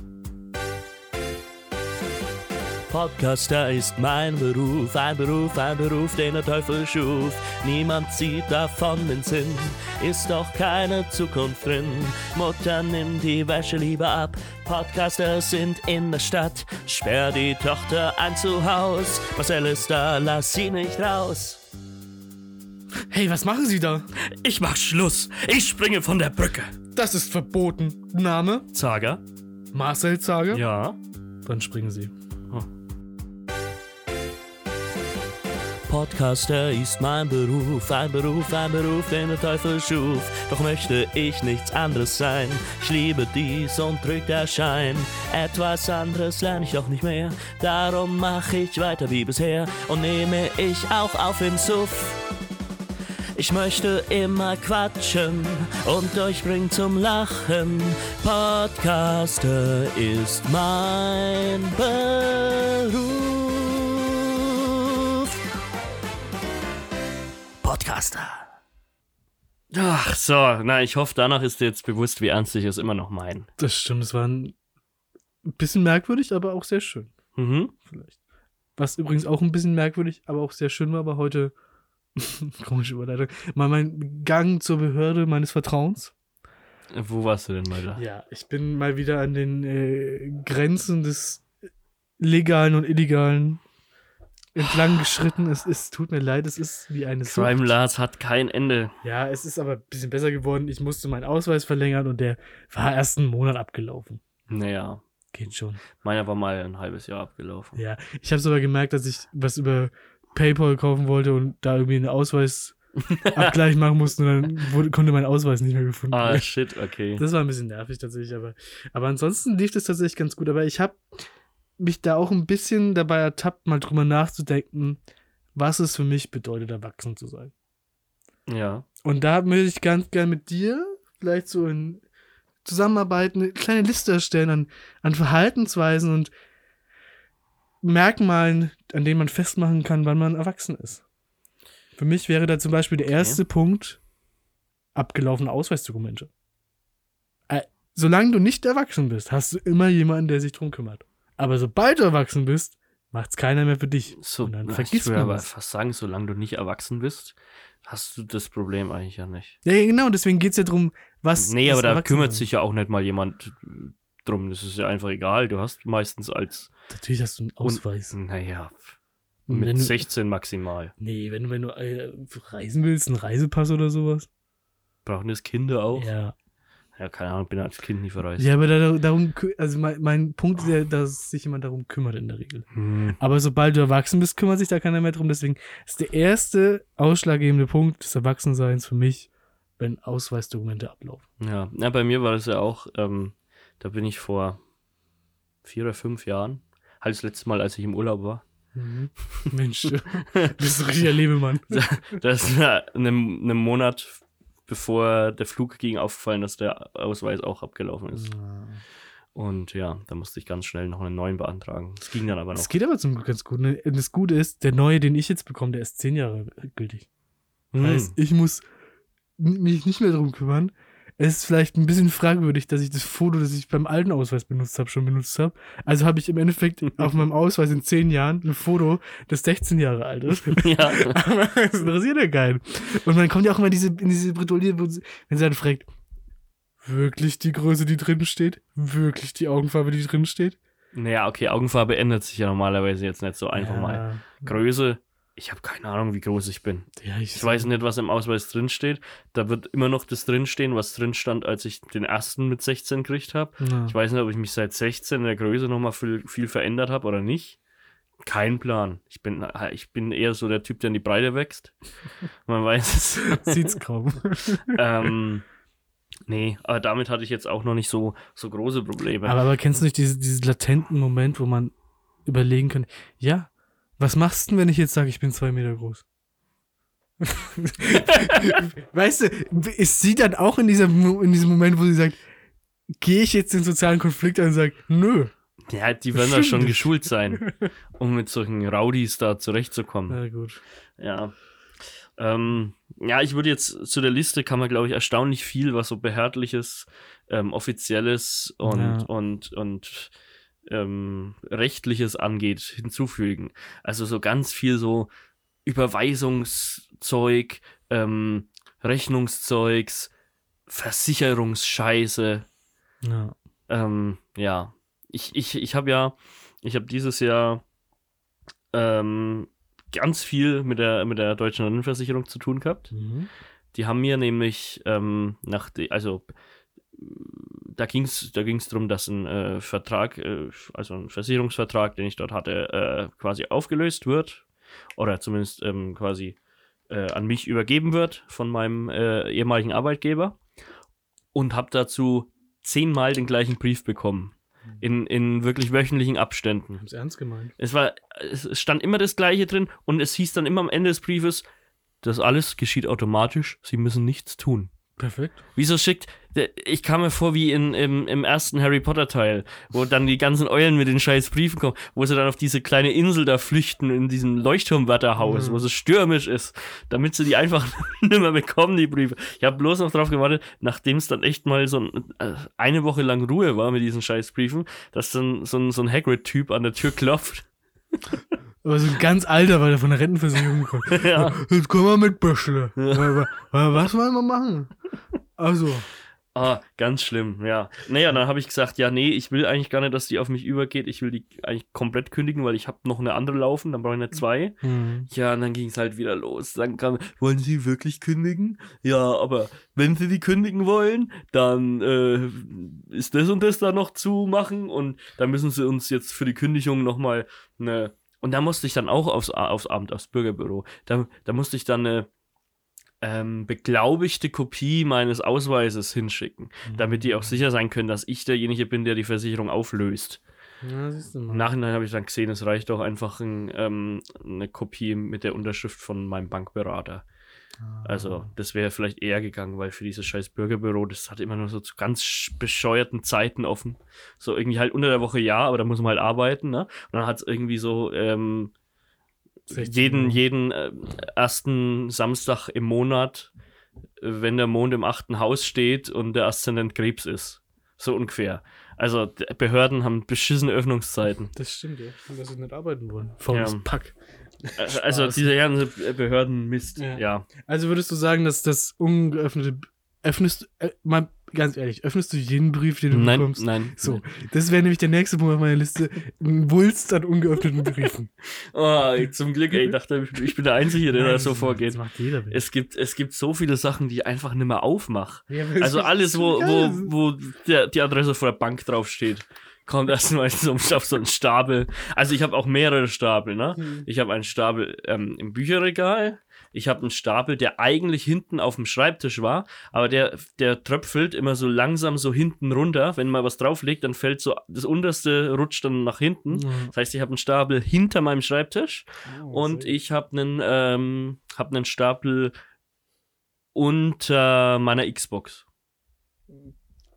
Podcaster ist mein Beruf, ein Beruf, ein Beruf, den der Teufel schuf. Niemand zieht davon den Sinn, ist doch keine Zukunft drin. Mutter nimmt die Wäsche lieber ab, Podcaster sind in der Stadt. Sperr die Tochter ein Zuhaus, Marcel ist da, lass sie nicht raus. Hey, was machen Sie da? Ich mach Schluss. Ich springe von der Brücke. Das ist verboten. Name? Zager? Marcel Zager? Ja. Dann springen Sie. Podcaster ist mein Beruf, ein Beruf, ein Beruf, den der Teufel schuf. Doch möchte ich nichts anderes sein. Ich liebe dies und drück der Schein. Etwas anderes lerne ich doch nicht mehr. Darum mache ich weiter wie bisher und nehme ich auch auf im Suff. Ich möchte immer quatschen und euch bringen zum Lachen. Podcaster ist mein Beruf. Podcaster. Ach so, na, ich hoffe, danach ist dir jetzt bewusst, wie ernst ich es immer noch meine. Das stimmt, es war ein bisschen merkwürdig, aber auch sehr schön. Mhm. Vielleicht. Was übrigens auch ein bisschen merkwürdig, aber auch sehr schön war, aber heute, komische Überleitung, mal mein Gang zur Behörde meines Vertrauens. Wo warst du denn mal da? Ja, ich bin mal wieder an den äh, Grenzen des Legalen und Illegalen entlang geschritten. Es, es tut mir leid, es ist wie eine Sucht. Crime Lars hat kein Ende. Ja, es ist aber ein bisschen besser geworden. Ich musste meinen Ausweis verlängern und der war erst einen Monat abgelaufen. Naja, Geht schon. meiner war mal ein halbes Jahr abgelaufen. Ja, ich habe sogar gemerkt, dass ich was über PayPal kaufen wollte und da irgendwie einen Ausweisabgleich machen musste und dann wurde, konnte mein Ausweis nicht mehr gefunden Ah, werden. shit, okay. Das war ein bisschen nervig tatsächlich, aber, aber ansonsten lief das tatsächlich ganz gut. Aber ich habe mich da auch ein bisschen dabei ertappt, mal drüber nachzudenken, was es für mich bedeutet, erwachsen zu sein. Ja. Und da möchte ich ganz gern mit dir vielleicht so in Zusammenarbeit eine kleine Liste erstellen an, an Verhaltensweisen und Merkmalen, an denen man festmachen kann, wann man erwachsen ist. Für mich wäre da zum Beispiel der erste Punkt abgelaufene Ausweisdokumente. Äh, solange du nicht erwachsen bist, hast du immer jemanden, der sich drum kümmert. Aber sobald du erwachsen bist, macht's keiner mehr für dich. So, Und dann na, ich vergisst würde aber fast sagen, solange du nicht erwachsen bist, hast du das Problem eigentlich ja nicht. Ja, genau, deswegen geht's ja drum, was. nee, aber da kümmert sich ja auch nicht mal jemand äh, drum. Das ist ja einfach egal. Du hast meistens als. Natürlich hast du einen Ausweis. Naja, mit wenn du- 16 maximal. Nee, wenn du, wenn du äh, reisen willst, einen Reisepass oder sowas. Brauchen das Kinder auch? Ja, Ja. keine Ahnung, bin als Kind nie verreist. Ja, aber da, darum, also mein, mein Punkt ist ja, dass sich jemand darum kümmert in der Regel. Hm. Aber sobald du erwachsen bist, kümmert sich da keiner mehr drum. Deswegen ist der erste ausschlaggebende Punkt des Erwachsenseins für mich, wenn Ausweisdokumente ablaufen. Ja. ja, bei mir war das ja auch, ähm, da bin ich vor vier oder fünf Jahren, halt das letzte Mal, als ich im Urlaub war, Mensch, du bist ein richtiger Lebemann. da ist einem, einem Monat bevor der Flug ging aufgefallen, dass der Ausweis auch abgelaufen ist. Und ja, da musste ich ganz schnell noch einen neuen beantragen. Das ging dann aber noch. Das geht aber zum Glück ganz gut. Ne? Das Gute ist, der neue, den ich jetzt bekomme, der ist zehn Jahre gültig. Hm. Heißt, ich muss mich nicht mehr darum kümmern. Es ist vielleicht ein bisschen fragwürdig, dass ich das Foto, das ich beim alten Ausweis benutzt habe, schon benutzt habe. Also habe ich im Endeffekt auf meinem Ausweis in zehn Jahren ein Foto, das 16 Jahre alt ist. Ja. Aber das interessiert ja keinen. Und dann kommt ja auch immer diese, in diese sie- wenn sie dann fragt, wirklich die Größe, die drin steht? Wirklich die Augenfarbe, die drin steht? Naja, okay, Augenfarbe ändert sich ja normalerweise jetzt nicht so einfach mal. Größe, ich habe keine Ahnung, wie groß ich bin. Ja, ich, Ich weiß nicht, was im Ausweis drinsteht. Da wird immer noch das drinstehen, was drin stand, als ich den ersten mit 16 gekriegt habe. Ja. Ich weiß nicht, ob ich mich seit 16 in der Größe nochmal viel, viel verändert habe oder nicht. Kein Plan. Ich bin, ich bin eher so der Typ, der in die Breite wächst. Man weiß es. Sieht's kaum. ähm, nee, aber damit hatte ich jetzt auch noch nicht so, so große Probleme. Aber, aber kennst du nicht diese, diesen latenten Moment, wo man überlegen kann, ja, was machst du denn, wenn ich jetzt sage, ich bin zwei Meter groß? weißt du, ist sie dann auch in, dieser, in diesem Moment, wo sie sagt, gehe ich jetzt den sozialen Konflikt an und sage, nö. ja, die werden da schon geschult sein, um mit solchen Rowdies da zurechtzukommen. Na gut. Ja. Ähm, ja, ich würde jetzt zu der Liste kann man, glaube ich, erstaunlich viel, was so behördliches, ähm, offizielles und, Ja. und, und ähm, rechtliches angeht, hinzufügen. Also so ganz viel so Überweisungszeug, ähm, Rechnungszeugs, Versicherungsscheiße, Ja. ähm, ja, ich, ich, ich habe ja, ich habe dieses Jahr ähm, ganz viel mit der, mit der deutschen Rentenversicherung zu tun gehabt. Mhm. Die haben mir nämlich ähm, nach, de, also da ging es da ging's darum, dass ein äh, Vertrag, äh, also ein Versicherungsvertrag, den ich dort hatte, äh, quasi aufgelöst wird oder zumindest ähm, quasi äh, an mich übergeben wird von meinem äh, ehemaligen Arbeitgeber und habe dazu zehnmal den gleichen Brief bekommen. In, in wirklich wöchentlichen Abständen. Haben's ernst gemeint. Es war, es stand immer das Gleiche drin und es hieß dann immer am Ende des Briefes, das alles geschieht automatisch, Sie müssen nichts tun. Perfekt. Wieso schickt, ich kam mir vor wie in, im, im ersten Harry Potter Teil, wo dann die ganzen Eulen mit den scheiß Briefen kommen, wo sie dann auf diese kleine Insel da flüchten in diesem Leuchtturmwärterhaus, Mhm. wo es stürmisch ist, damit sie die einfach nimmer bekommen, die Briefe. Ich habe bloß noch drauf gewartet, nachdem es dann echt mal so ein, äh, eine Woche lang Ruhe war mit diesen scheiß Briefen, dass dann so ein, so ein Hagrid-Typ an der Tür klopft. Aber so ein ganz alter, weil er von der Rentenversicherung kommt. Ja. Jetzt kommen wir mit Böschle. Was wollen wir machen? Also, Ah, ganz schlimm, ja. Naja, dann habe ich gesagt, ja, nee, ich will eigentlich gar nicht, dass die auf mich übergeht. Ich will die eigentlich komplett kündigen, weil ich habe noch eine andere laufen, dann brauche ich nicht zwei. hm. Ja, und dann ging es halt wieder los. Dann kam, wollen Sie wirklich kündigen? Ja, aber wenn Sie die kündigen wollen, dann äh, ist das und das da noch zu machen und dann müssen Sie uns jetzt für die Kündigung nochmal eine. Und da musste ich dann auch aufs, aufs Amt, aufs Bürgerbüro. Da, da musste ich dann eine ähm, beglaubigte Kopie meines Ausweises hinschicken, damit die auch sicher sein können, dass ich derjenige bin, der die Versicherung auflöst. Ja, Im. Nachhinein habe ich dann gesehen, es reicht auch einfach ein, ähm, eine Kopie mit der Unterschrift von meinem Bankberater. Also, das wäre vielleicht eher gegangen, weil für dieses scheiß Bürgerbüro, das hat immer nur so zu ganz sch- bescheuerten Zeiten offen. So irgendwie halt unter der Woche ja, aber da muss man halt arbeiten, ne? Und dann hat es irgendwie so ähm, 16 jeden, jeden äh, ersten Samstag im Monat, äh, wenn der Mond im achten Haus steht und der Aszendent Krebs ist. So ungefähr. Also Behörden haben beschissene Öffnungszeiten. Das stimmt, ja. Und dass sie nicht arbeiten wollen. Faules Ja. Pack. Also diese ganze Behörden Mist. Ja. Ja. Also würdest du sagen, dass das ungeöffnete. Öffnest. Äh, mal ganz ehrlich, öffnest du jeden Brief, den du Nein, bekommst? nein. So, das wäre nämlich der nächste Punkt auf meiner Liste. Ein Wulst an ungeöffneten Briefen. Oh, zum Glück, ey, ich dachte, ich bin der Einzige, der da Nein, so das- vorgeht. Das macht jeder. Es gibt, es gibt so viele Sachen, die ich einfach nicht mehr aufmache. Ja, Also es- alles, wo, wo, wo der, die Adresse vor der Bank draufsteht, kommt erstmal so auf so einen Stapel. Also ich habe auch mehrere Stapel, ne? Hm. Ich habe einen Stapel ähm, im Bücherregal. Ich habe einen Stapel, der eigentlich hinten auf dem Schreibtisch war, aber der, der tröpfelt immer so langsam so hinten runter. Wenn man was drauflegt, dann fällt so, das unterste rutscht dann nach hinten. Ja. Das heißt, ich habe einen Stapel hinter meinem Schreibtisch Oh, und sehr ich habe einen, ähm, hab einen Stapel unter meiner Xbox.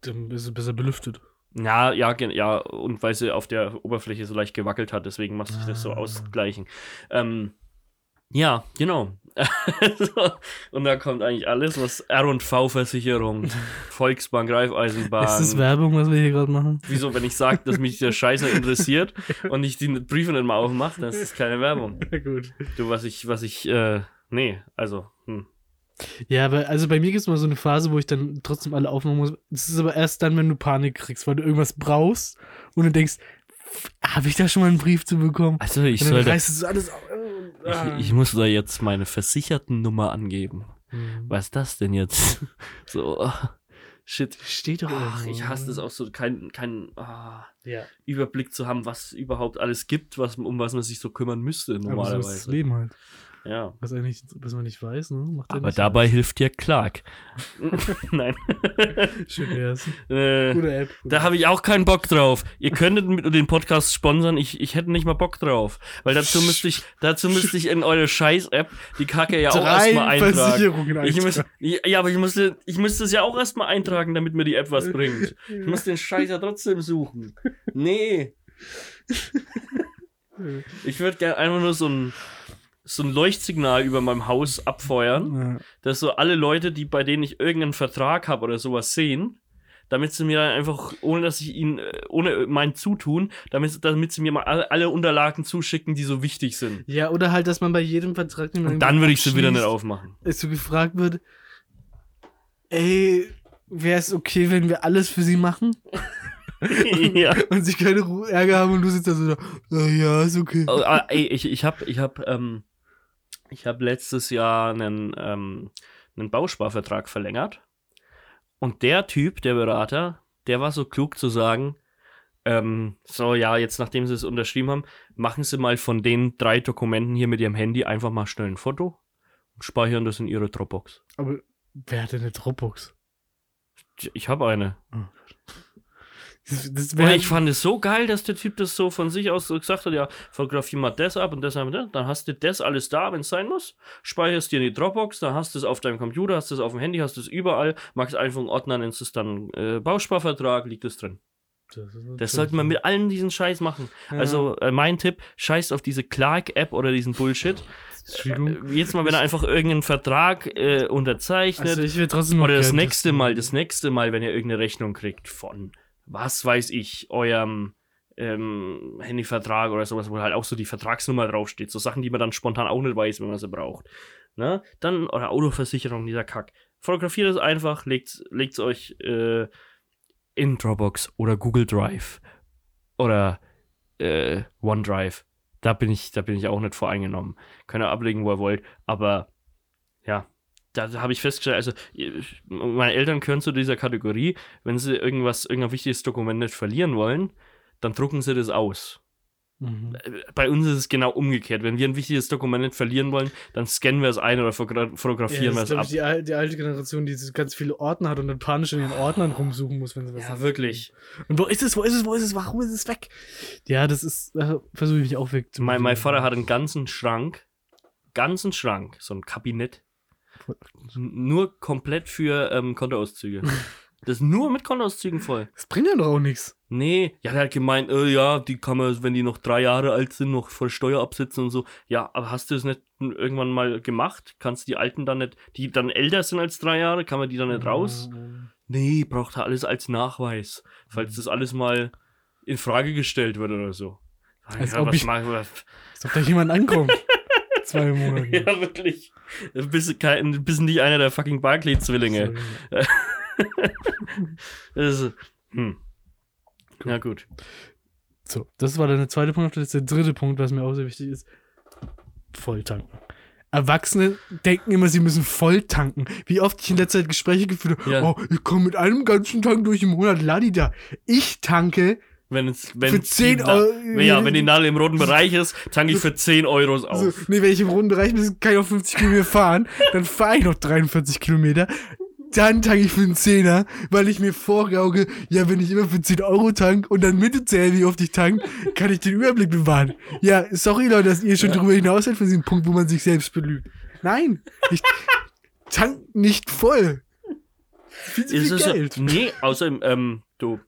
Dann ist es besser belüftet. Ja, ja, ja, und weil sie auf der Oberfläche so leicht gewackelt hat, deswegen muss ich das so Ah. ausgleichen. Ähm, ja, genau. So. Und da kommt eigentlich alles, was R&V-Versicherung, Volksbank, Raiffeisenbank. Ist das Werbung, was wir hier gerade machen? Wieso, wenn ich sage, dass mich der Scheiße interessiert und ich die Briefe nicht mal aufmache, dann ist das keine Werbung. Ja, gut. Du, was ich, was ich, äh, nee, also, hm. Ja, aber also bei mir gibt es mal so eine Phase, wo ich dann trotzdem alle aufmachen muss. Das ist aber erst dann, wenn du Panik kriegst, weil du irgendwas brauchst und du denkst, habe ich da schon mal einen Brief zu bekommen? Also ich soll da, reißt es alles ich, ich muss da jetzt meine Versichertennummer angeben. Mhm. Was ist das denn jetzt? So, ah, shit. Steht doch Ach, ich hasse das auch so, keinen kein, ah, Ja. Überblick zu haben, was überhaupt alles gibt, was, um was man sich so kümmern müsste Aber so ist das normalerweise. Leben halt. Ja. Was eigentlich, was man nicht weiß, ne? Macht Aber dabei hilft dir Clark. Nein. Schön wär's. äh, Gute App. da habe ich auch keinen Bock drauf. Ihr könntet mit den Podcast sponsern, ich, ich hätte nicht mal Bock drauf. Weil dazu müsste ich, dazu müsste ich in eure Scheiß-App die Kacke ja auch erstmal eintragen. Ich muss, eintragen. ja, aber ich musste, ich müsste es ja auch erstmal eintragen, damit mir die App was bringt. Ich muss den Scheiß ja trotzdem suchen. Nee. Ich würde gerne einfach nur so ein, so ein Leuchtsignal über meinem Haus abfeuern, Ja. dass so alle Leute, die bei denen ich irgendeinen Vertrag habe oder sowas sehen, damit sie mir dann einfach, ohne dass ich ihnen, äh, ohne mein Zutun, damit, damit sie mir mal alle, Unterlagen zuschicken, die so wichtig sind. ja, oder halt, dass man bei jedem Vertrag, Und dann würde ich sie wieder nicht aufmachen. es so gefragt wird, ey, wäre es okay, wenn wir alles für sie machen? ja. Und sie keine Ärger haben und du sitzt da so, da, "Ah, ja, ist okay. Oh, ah, ey, ich, ich habe ich hab, ähm, ich hab letztes Jahr einen, ähm, einen Bausparvertrag verlängert. Und der Typ, der Berater, der war so klug zu sagen, ähm, so, ja, jetzt nachdem sie es unterschrieben haben, machen sie mal von den drei Dokumenten hier mit ihrem Handy einfach mal schnell ein Foto und speichern das in ihre Dropbox. Aber wer hat denn eine Dropbox? Ich habe eine. Das, das wär, ich fand es so geil, dass der Typ das so von sich aus so gesagt hat, ja, fotografier mal das ab und das ab, dann hast du das alles da, wenn es sein muss, speicherst dir in die Dropbox, dann hast du es auf deinem Computer, hast du es auf dem Handy, hast du es überall, machst einfach einen Ordner, nennst es dann äh, Bausparvertrag, liegt es drin. das, Das sollte man mit allen diesen Scheiß machen. Ja. Also äh, mein Tipp, scheißt auf diese Clark-App oder diesen Bullshit. Äh, jetzt mal, wenn er einfach irgendeinen Vertrag äh, unterzeichnet, Also ich will trotzdem oder das nächste. Mal, das nächste Mal, wenn ihr irgendeine Rechnung kriegt von, was weiß ich, eurem ähm, Handyvertrag oder sowas, wo halt auch so die Vertragsnummer draufsteht, so Sachen, die man dann spontan auch nicht weiß, wenn man sie braucht. Ne? Dann, oder Autoversicherung, dieser Kack. Fotografiert es einfach, legt es euch äh, in Dropbox oder Google Drive oder äh, OneDrive. Da bin ich, da bin ich auch nicht voreingenommen. Könnt ihr ablegen, wo ihr wollt, aber ja, da habe ich festgestellt, also ich- meine Eltern gehören zu dieser Kategorie, wenn sie irgendwas, irgendein wichtiges Dokument nicht verlieren wollen, dann drucken sie das aus. Mhm. Bei uns ist es genau umgekehrt. Wenn wir ein wichtiges Dokument nicht verlieren wollen, dann scannen wir es ein oder fotogra- Ja, fotografieren das wir es ich, ab. die, al- die alte Generation, die ganz viele Ordner hat und dann panisch in ihren Ordnern rumsuchen muss, wenn sie was Ja, haben. wirklich. Und wo ist es, wo ist es, wo ist es, warum ist es weg? Ja, das ist, äh, versuche ich mich auch weg zu Mein, mein Vater hat einen ganzen Schrank, ganzen Schrank, so ein Kabinett, nur komplett für ähm, Kontoauszüge. Das ist nur mit Kontoauszügen voll. Das bringt ja doch auch nichts. Nee, ja, der hat gemeint, äh, ja, die kann man, wenn die noch drei Jahre alt sind, noch voll Steuer absetzen und so. Ja, aber hast du es nicht irgendwann mal gemacht? Kannst die Alten dann nicht, die dann älter sind als drei Jahre, kann man die dann nicht raus? Nee, braucht er alles als Nachweis, falls das alles mal in Frage gestellt wird oder so. Als ja, ob was ich- machen wir? Als ob da jemand ankommt. Zwei Monate. Ja, wirklich. Du bist, kein, bist nicht einer der fucking Barclay-Zwillinge. Ist- Hm. Ja, gut. So, das war dann der zweite Punkt. Das ist der dritte Punkt, was mir auch sehr wichtig ist. Volltanken. Erwachsene denken immer, sie müssen voll tanken. Wie oft ich in letzter Zeit Gespräche geführt habe, Ja. oh, ich komme mit einem ganzen Tank durch im Monat, ladida. Ich tanke Wenn es, wenn für 10 die Na- Euro. Ja, wenn die Nadel im roten Bereich ist, tanke ich für 10 Euro auf. nee, wenn ich im runden Bereich bin, kann ich auch 50 Kilometer fahren. Dann fahre ich noch 43 Kilometer. Dann tanke ich für einen Zehner, weil ich mir vorgauke, ja, wenn ich immer für 10 Euro tank und dann Mitte zähle, wie oft ich tank, kann ich den Überblick bewahren. Ja, sorry Leute, dass ihr schon drüber hinaus seid für diesen Punkt, wo man sich selbst belügt. Nein, ich tank nicht voll. Viel zu viel es so- Geld. Nee, außerdem, ähm, du,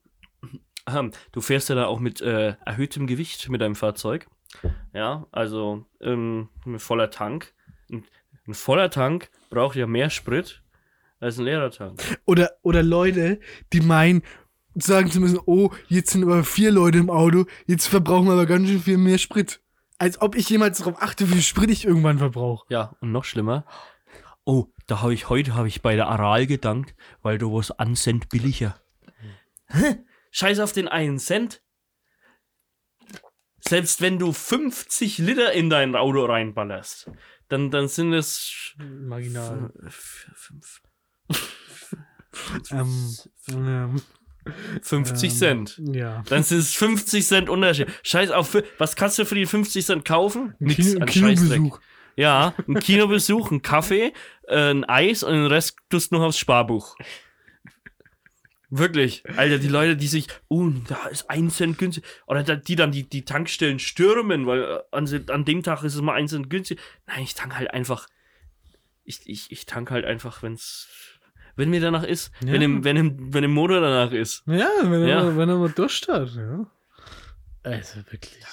ähm, du fährst ja da auch mit äh, erhöhtem Gewicht mit deinem Fahrzeug. Ja, also ähm, mit voller Tank. Und ein voller Tank braucht ja mehr Sprit als ein leerer Tank. Oder, oder Leute, die meinen, sagen zu müssen, oh, jetzt sind aber vier Leute im Auto, jetzt verbrauchen wir aber ganz schön viel mehr Sprit. Als ob ich jemals darauf achte, wie viel Sprit ich irgendwann verbrauche. Ja, und noch schlimmer. Oh, da habe ich heute habe ich bei der Aral gedankt, weil du was an Cent billiger. Hä? Scheiß auf den einen Cent. Selbst wenn du 50 Liter in dein Auto reinballerst, dann, dann sind es Marginal. fünf- Ähm, ähm, 50 ähm, Cent. Ja. Dann sind es 50 Cent Unterschied. Scheiß auf, was kannst du für die 50 Cent kaufen? Ein, Nix Kino, ein. Kinobesuch. Ja, ein Kinobesuch, ein Kaffee, äh, ein Eis und den Rest tust du noch aufs Sparbuch. Wirklich. Alter, die Leute, die sich, oh, da ist ein Cent günstig. Oder die dann die, die Tankstellen stürmen, weil äh, an, an dem Tag ist es mal ein Cent günstig. Nein, ich tank halt einfach. Ich, ich, ich tank halt einfach, wenn's. Wenn mir danach ist. Ja. Wenn, im, wenn, im, wenn im Motor danach ist. Ja, wenn er, Ja. Mal, wenn er mal Durst hat, ja. Also wirklich.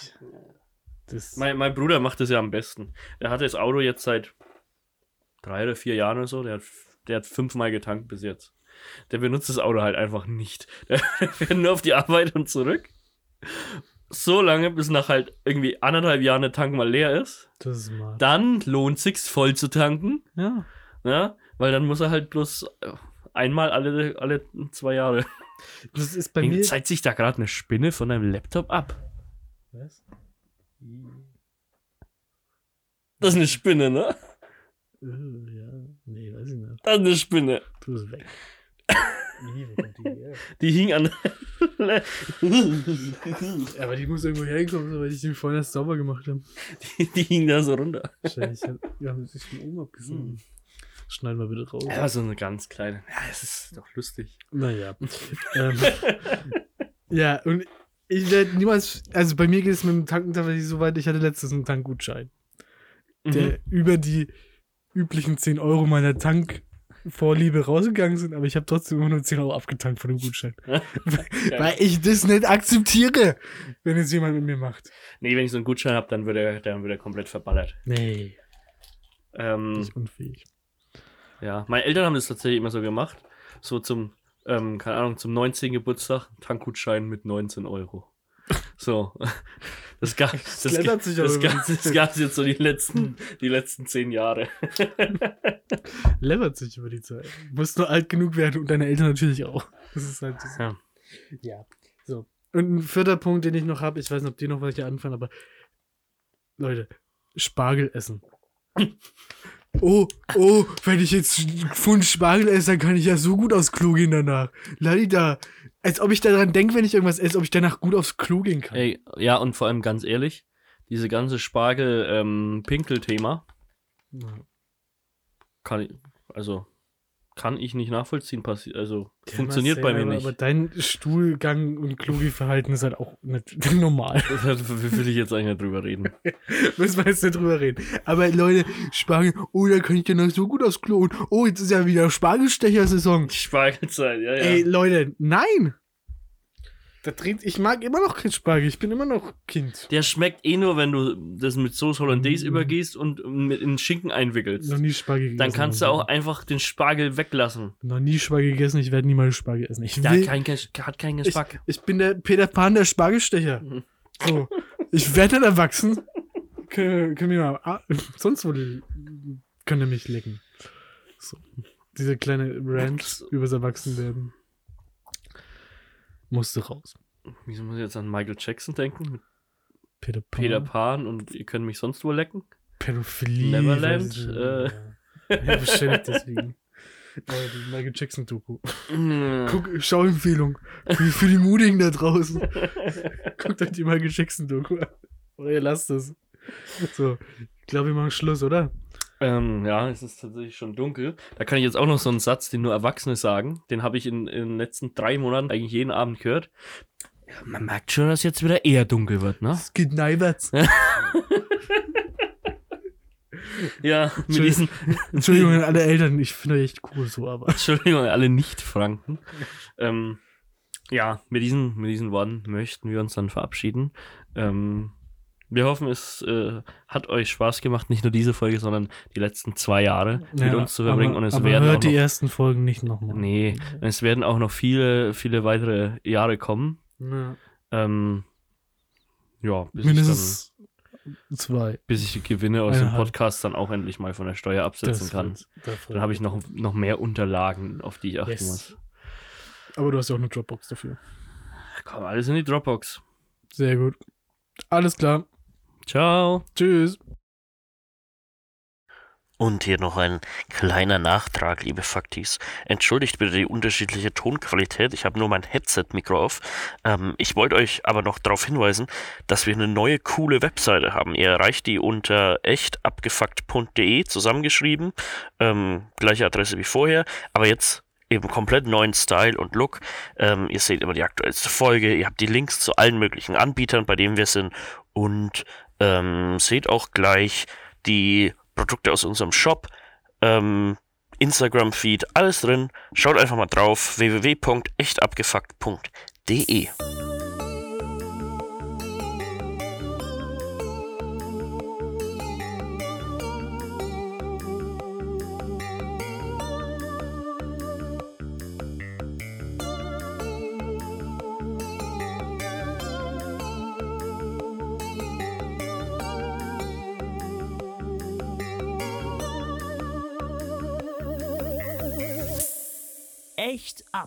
Das, Mein, mein Bruder macht das ja am besten. Der hat das Auto jetzt seit drei oder vier Jahren oder so. Der hat, der hat fünfmal getankt bis jetzt. Der benutzt das Auto halt einfach nicht. Der fährt nur auf die Arbeit und zurück. So lange, bis nach halt irgendwie anderthalb Jahren der Tank mal leer ist. das ist smart. Dann lohnt sich's voll zu tanken. Ja. Ja, weil dann muss er halt bloß äh, einmal alle, alle zwei Jahre. Das ist bei mir. Zeigt sich da gerade eine Spinne von deinem Laptop ab. Was? Das ist eine Spinne, ne? Äh, ja. Nee, weiß ich nicht. Das ist eine Spinne. Tu es weg. Nee, wo kommt die her? Die hing an. Aber die muss irgendwo herkommen, weil ich den vorhin erst sauber gemacht habe. die, die hing da so runter. Wahrscheinlich haben sich von oben abgesogen. Schneiden wir bitte raus. Ja, so eine ganz kleine. Ja, das ist doch lustig. Naja. ähm, ja, und ich werde niemals, also bei mir geht es mit dem Tanken tatsächlich so weit, ich hatte letztens einen Tankgutschein, der über die üblichen 10 Euro meiner Tankvorliebe rausgegangen sind, aber ich habe trotzdem immer nur 10 Euro abgetankt von dem Gutschein. Weil ich das nicht akzeptiere, wenn es jemand mit mir macht. Nee, wenn ich so einen Gutschein habe, dann wird er, dann wird er komplett verballert. Nee. Ähm, Nicht unfähig. ja, meine Eltern haben das tatsächlich immer so gemacht. So zum, ähm, keine Ahnung, zum 19. Geburtstag, Tankgutschein mit 19 Euro. So. Das gab das, klettert sich das, gab, das gab's jetzt so die letzten, die letzten zehn Jahre. Levert sich über die Zeit. Musst nur alt genug werden und deine Eltern natürlich auch. Das ist halt das. Ja. Ja. So. Und ein vierter Punkt, den ich noch habe, ich weiß nicht, ob die noch was hier anfangen, aber Leute, Spargel essen. Oh, oh, wenn ich jetzt einen Pfund Spargel esse, dann kann ich ja so gut aufs Klo gehen danach. Ladida. Als ob ich daran denke, wenn ich irgendwas esse, ob ich danach gut aufs Klo gehen kann. Ey, ja, und vor allem ganz ehrlich, diese ganze Spargel-Pinkel-Thema Ja. kann ich, also, kann ich nicht nachvollziehen. Also, funktioniert Ja, bei mir nicht. Aber dein Stuhlgang und Klogi-Verhalten ist halt auch nicht normal. Da will ich jetzt eigentlich nicht drüber reden. Müssen wir jetzt nicht drüber reden. Aber Leute, Spargel, oh, da kann ich ja noch so gut aufs Klo. Und, oh, jetzt ist ja wieder Spargelstecher-Saison. Spargelzeit, ja, ja. Ey, Leute, nein! Ich mag immer noch kein Spargel, ich bin immer noch Kind. Der schmeckt eh nur, wenn du das mit Sauce Hollandaise Mhm. übergehst und mit in Schinken einwickelst. Noch nie Spargel gegessen. Dann kannst du auch einfach den Spargel weglassen. Noch nie Spargel gegessen, ich werde niemals Spargel essen. Ich, Der will, hat, kein, hat keinen ich, Geschmack. ich bin der Peter Pan der Spargelstecher. Mhm. So, ich werde nicht erwachsen. Können, können wir mal, ah, sonst wo könnt ihr mich lecken. So, diese kleine Rant übers Erwachsenwerden musste raus. Wieso muss ich jetzt an Michael Jackson denken? Mit Peter Pan. Peter Pan und ihr könnt mich sonst wo lecken? Pädophilie. Neverland, äh. Ja, ja wahrscheinlich deswegen. Die Michael Jackson-Doku. Guck, Schauempfehlung. Für, für die Mutigen da draußen. Guckt euch die Michael Jackson-Doku an. Oder ihr lasst es. So, ich glaube, wir machen Schluss, oder? Ähm, ja, es ist tatsächlich schon dunkel. Da kann ich jetzt auch noch so einen Satz, den nur Erwachsene sagen. Den habe ich in, in den letzten drei Monaten eigentlich jeden Abend gehört. Ja, man merkt schon, dass jetzt wieder eher dunkel wird, ne? Es geht neiwärts. Ja, mit diesen. Entschuldigung an alle Eltern, ich finde euch echt cool so, aber. Entschuldigung, alle Nicht-Franken. Ähm, ja, mit diesen, mit diesen Worten möchten wir uns dann verabschieden. Ähm, Wir hoffen, es äh, hat euch Spaß gemacht, nicht nur diese Folge, sondern die letzten zwei Jahre mit uns zu verbringen. Aber, und es aber werden hört auch die noch, ersten Folgen nicht nochmal. Nee, es werden auch noch viele, viele weitere Jahre kommen. Ja. Ähm, ja, bis ich, Mindestens zwei. dann, bis ich die Gewinne aus dem Eineinhalb. Podcast dann auch endlich mal von der Steuer absetzen kann. das Dann habe ich noch, noch mehr Unterlagen, auf die ich achten Yes. muss. Aber du hast ja auch eine Dropbox dafür. Komm, alles in die Dropbox. Sehr gut. Alles klar. Ciao. Tschüss. Und hier noch ein kleiner Nachtrag, liebe Faktis. Entschuldigt bitte die unterschiedliche Tonqualität. Ich habe nur mein Headset-Mikro auf. Ähm, ich wollte euch aber noch darauf hinweisen, dass wir eine neue coole Webseite haben. Ihr erreicht die unter echtabgefuckt.de zusammengeschrieben. Ähm, gleiche Adresse wie vorher, aber jetzt eben komplett neuen Style und Look. Ähm, ihr seht immer die aktuellste Folge. Ihr habt die Links zu allen möglichen Anbietern, bei denen wir sind. Und ähm, seht auch gleich die Produkte aus unserem Shop, ähm, Instagram-Feed, alles drin. Schaut einfach mal drauf, www.echtabgefuckt.de.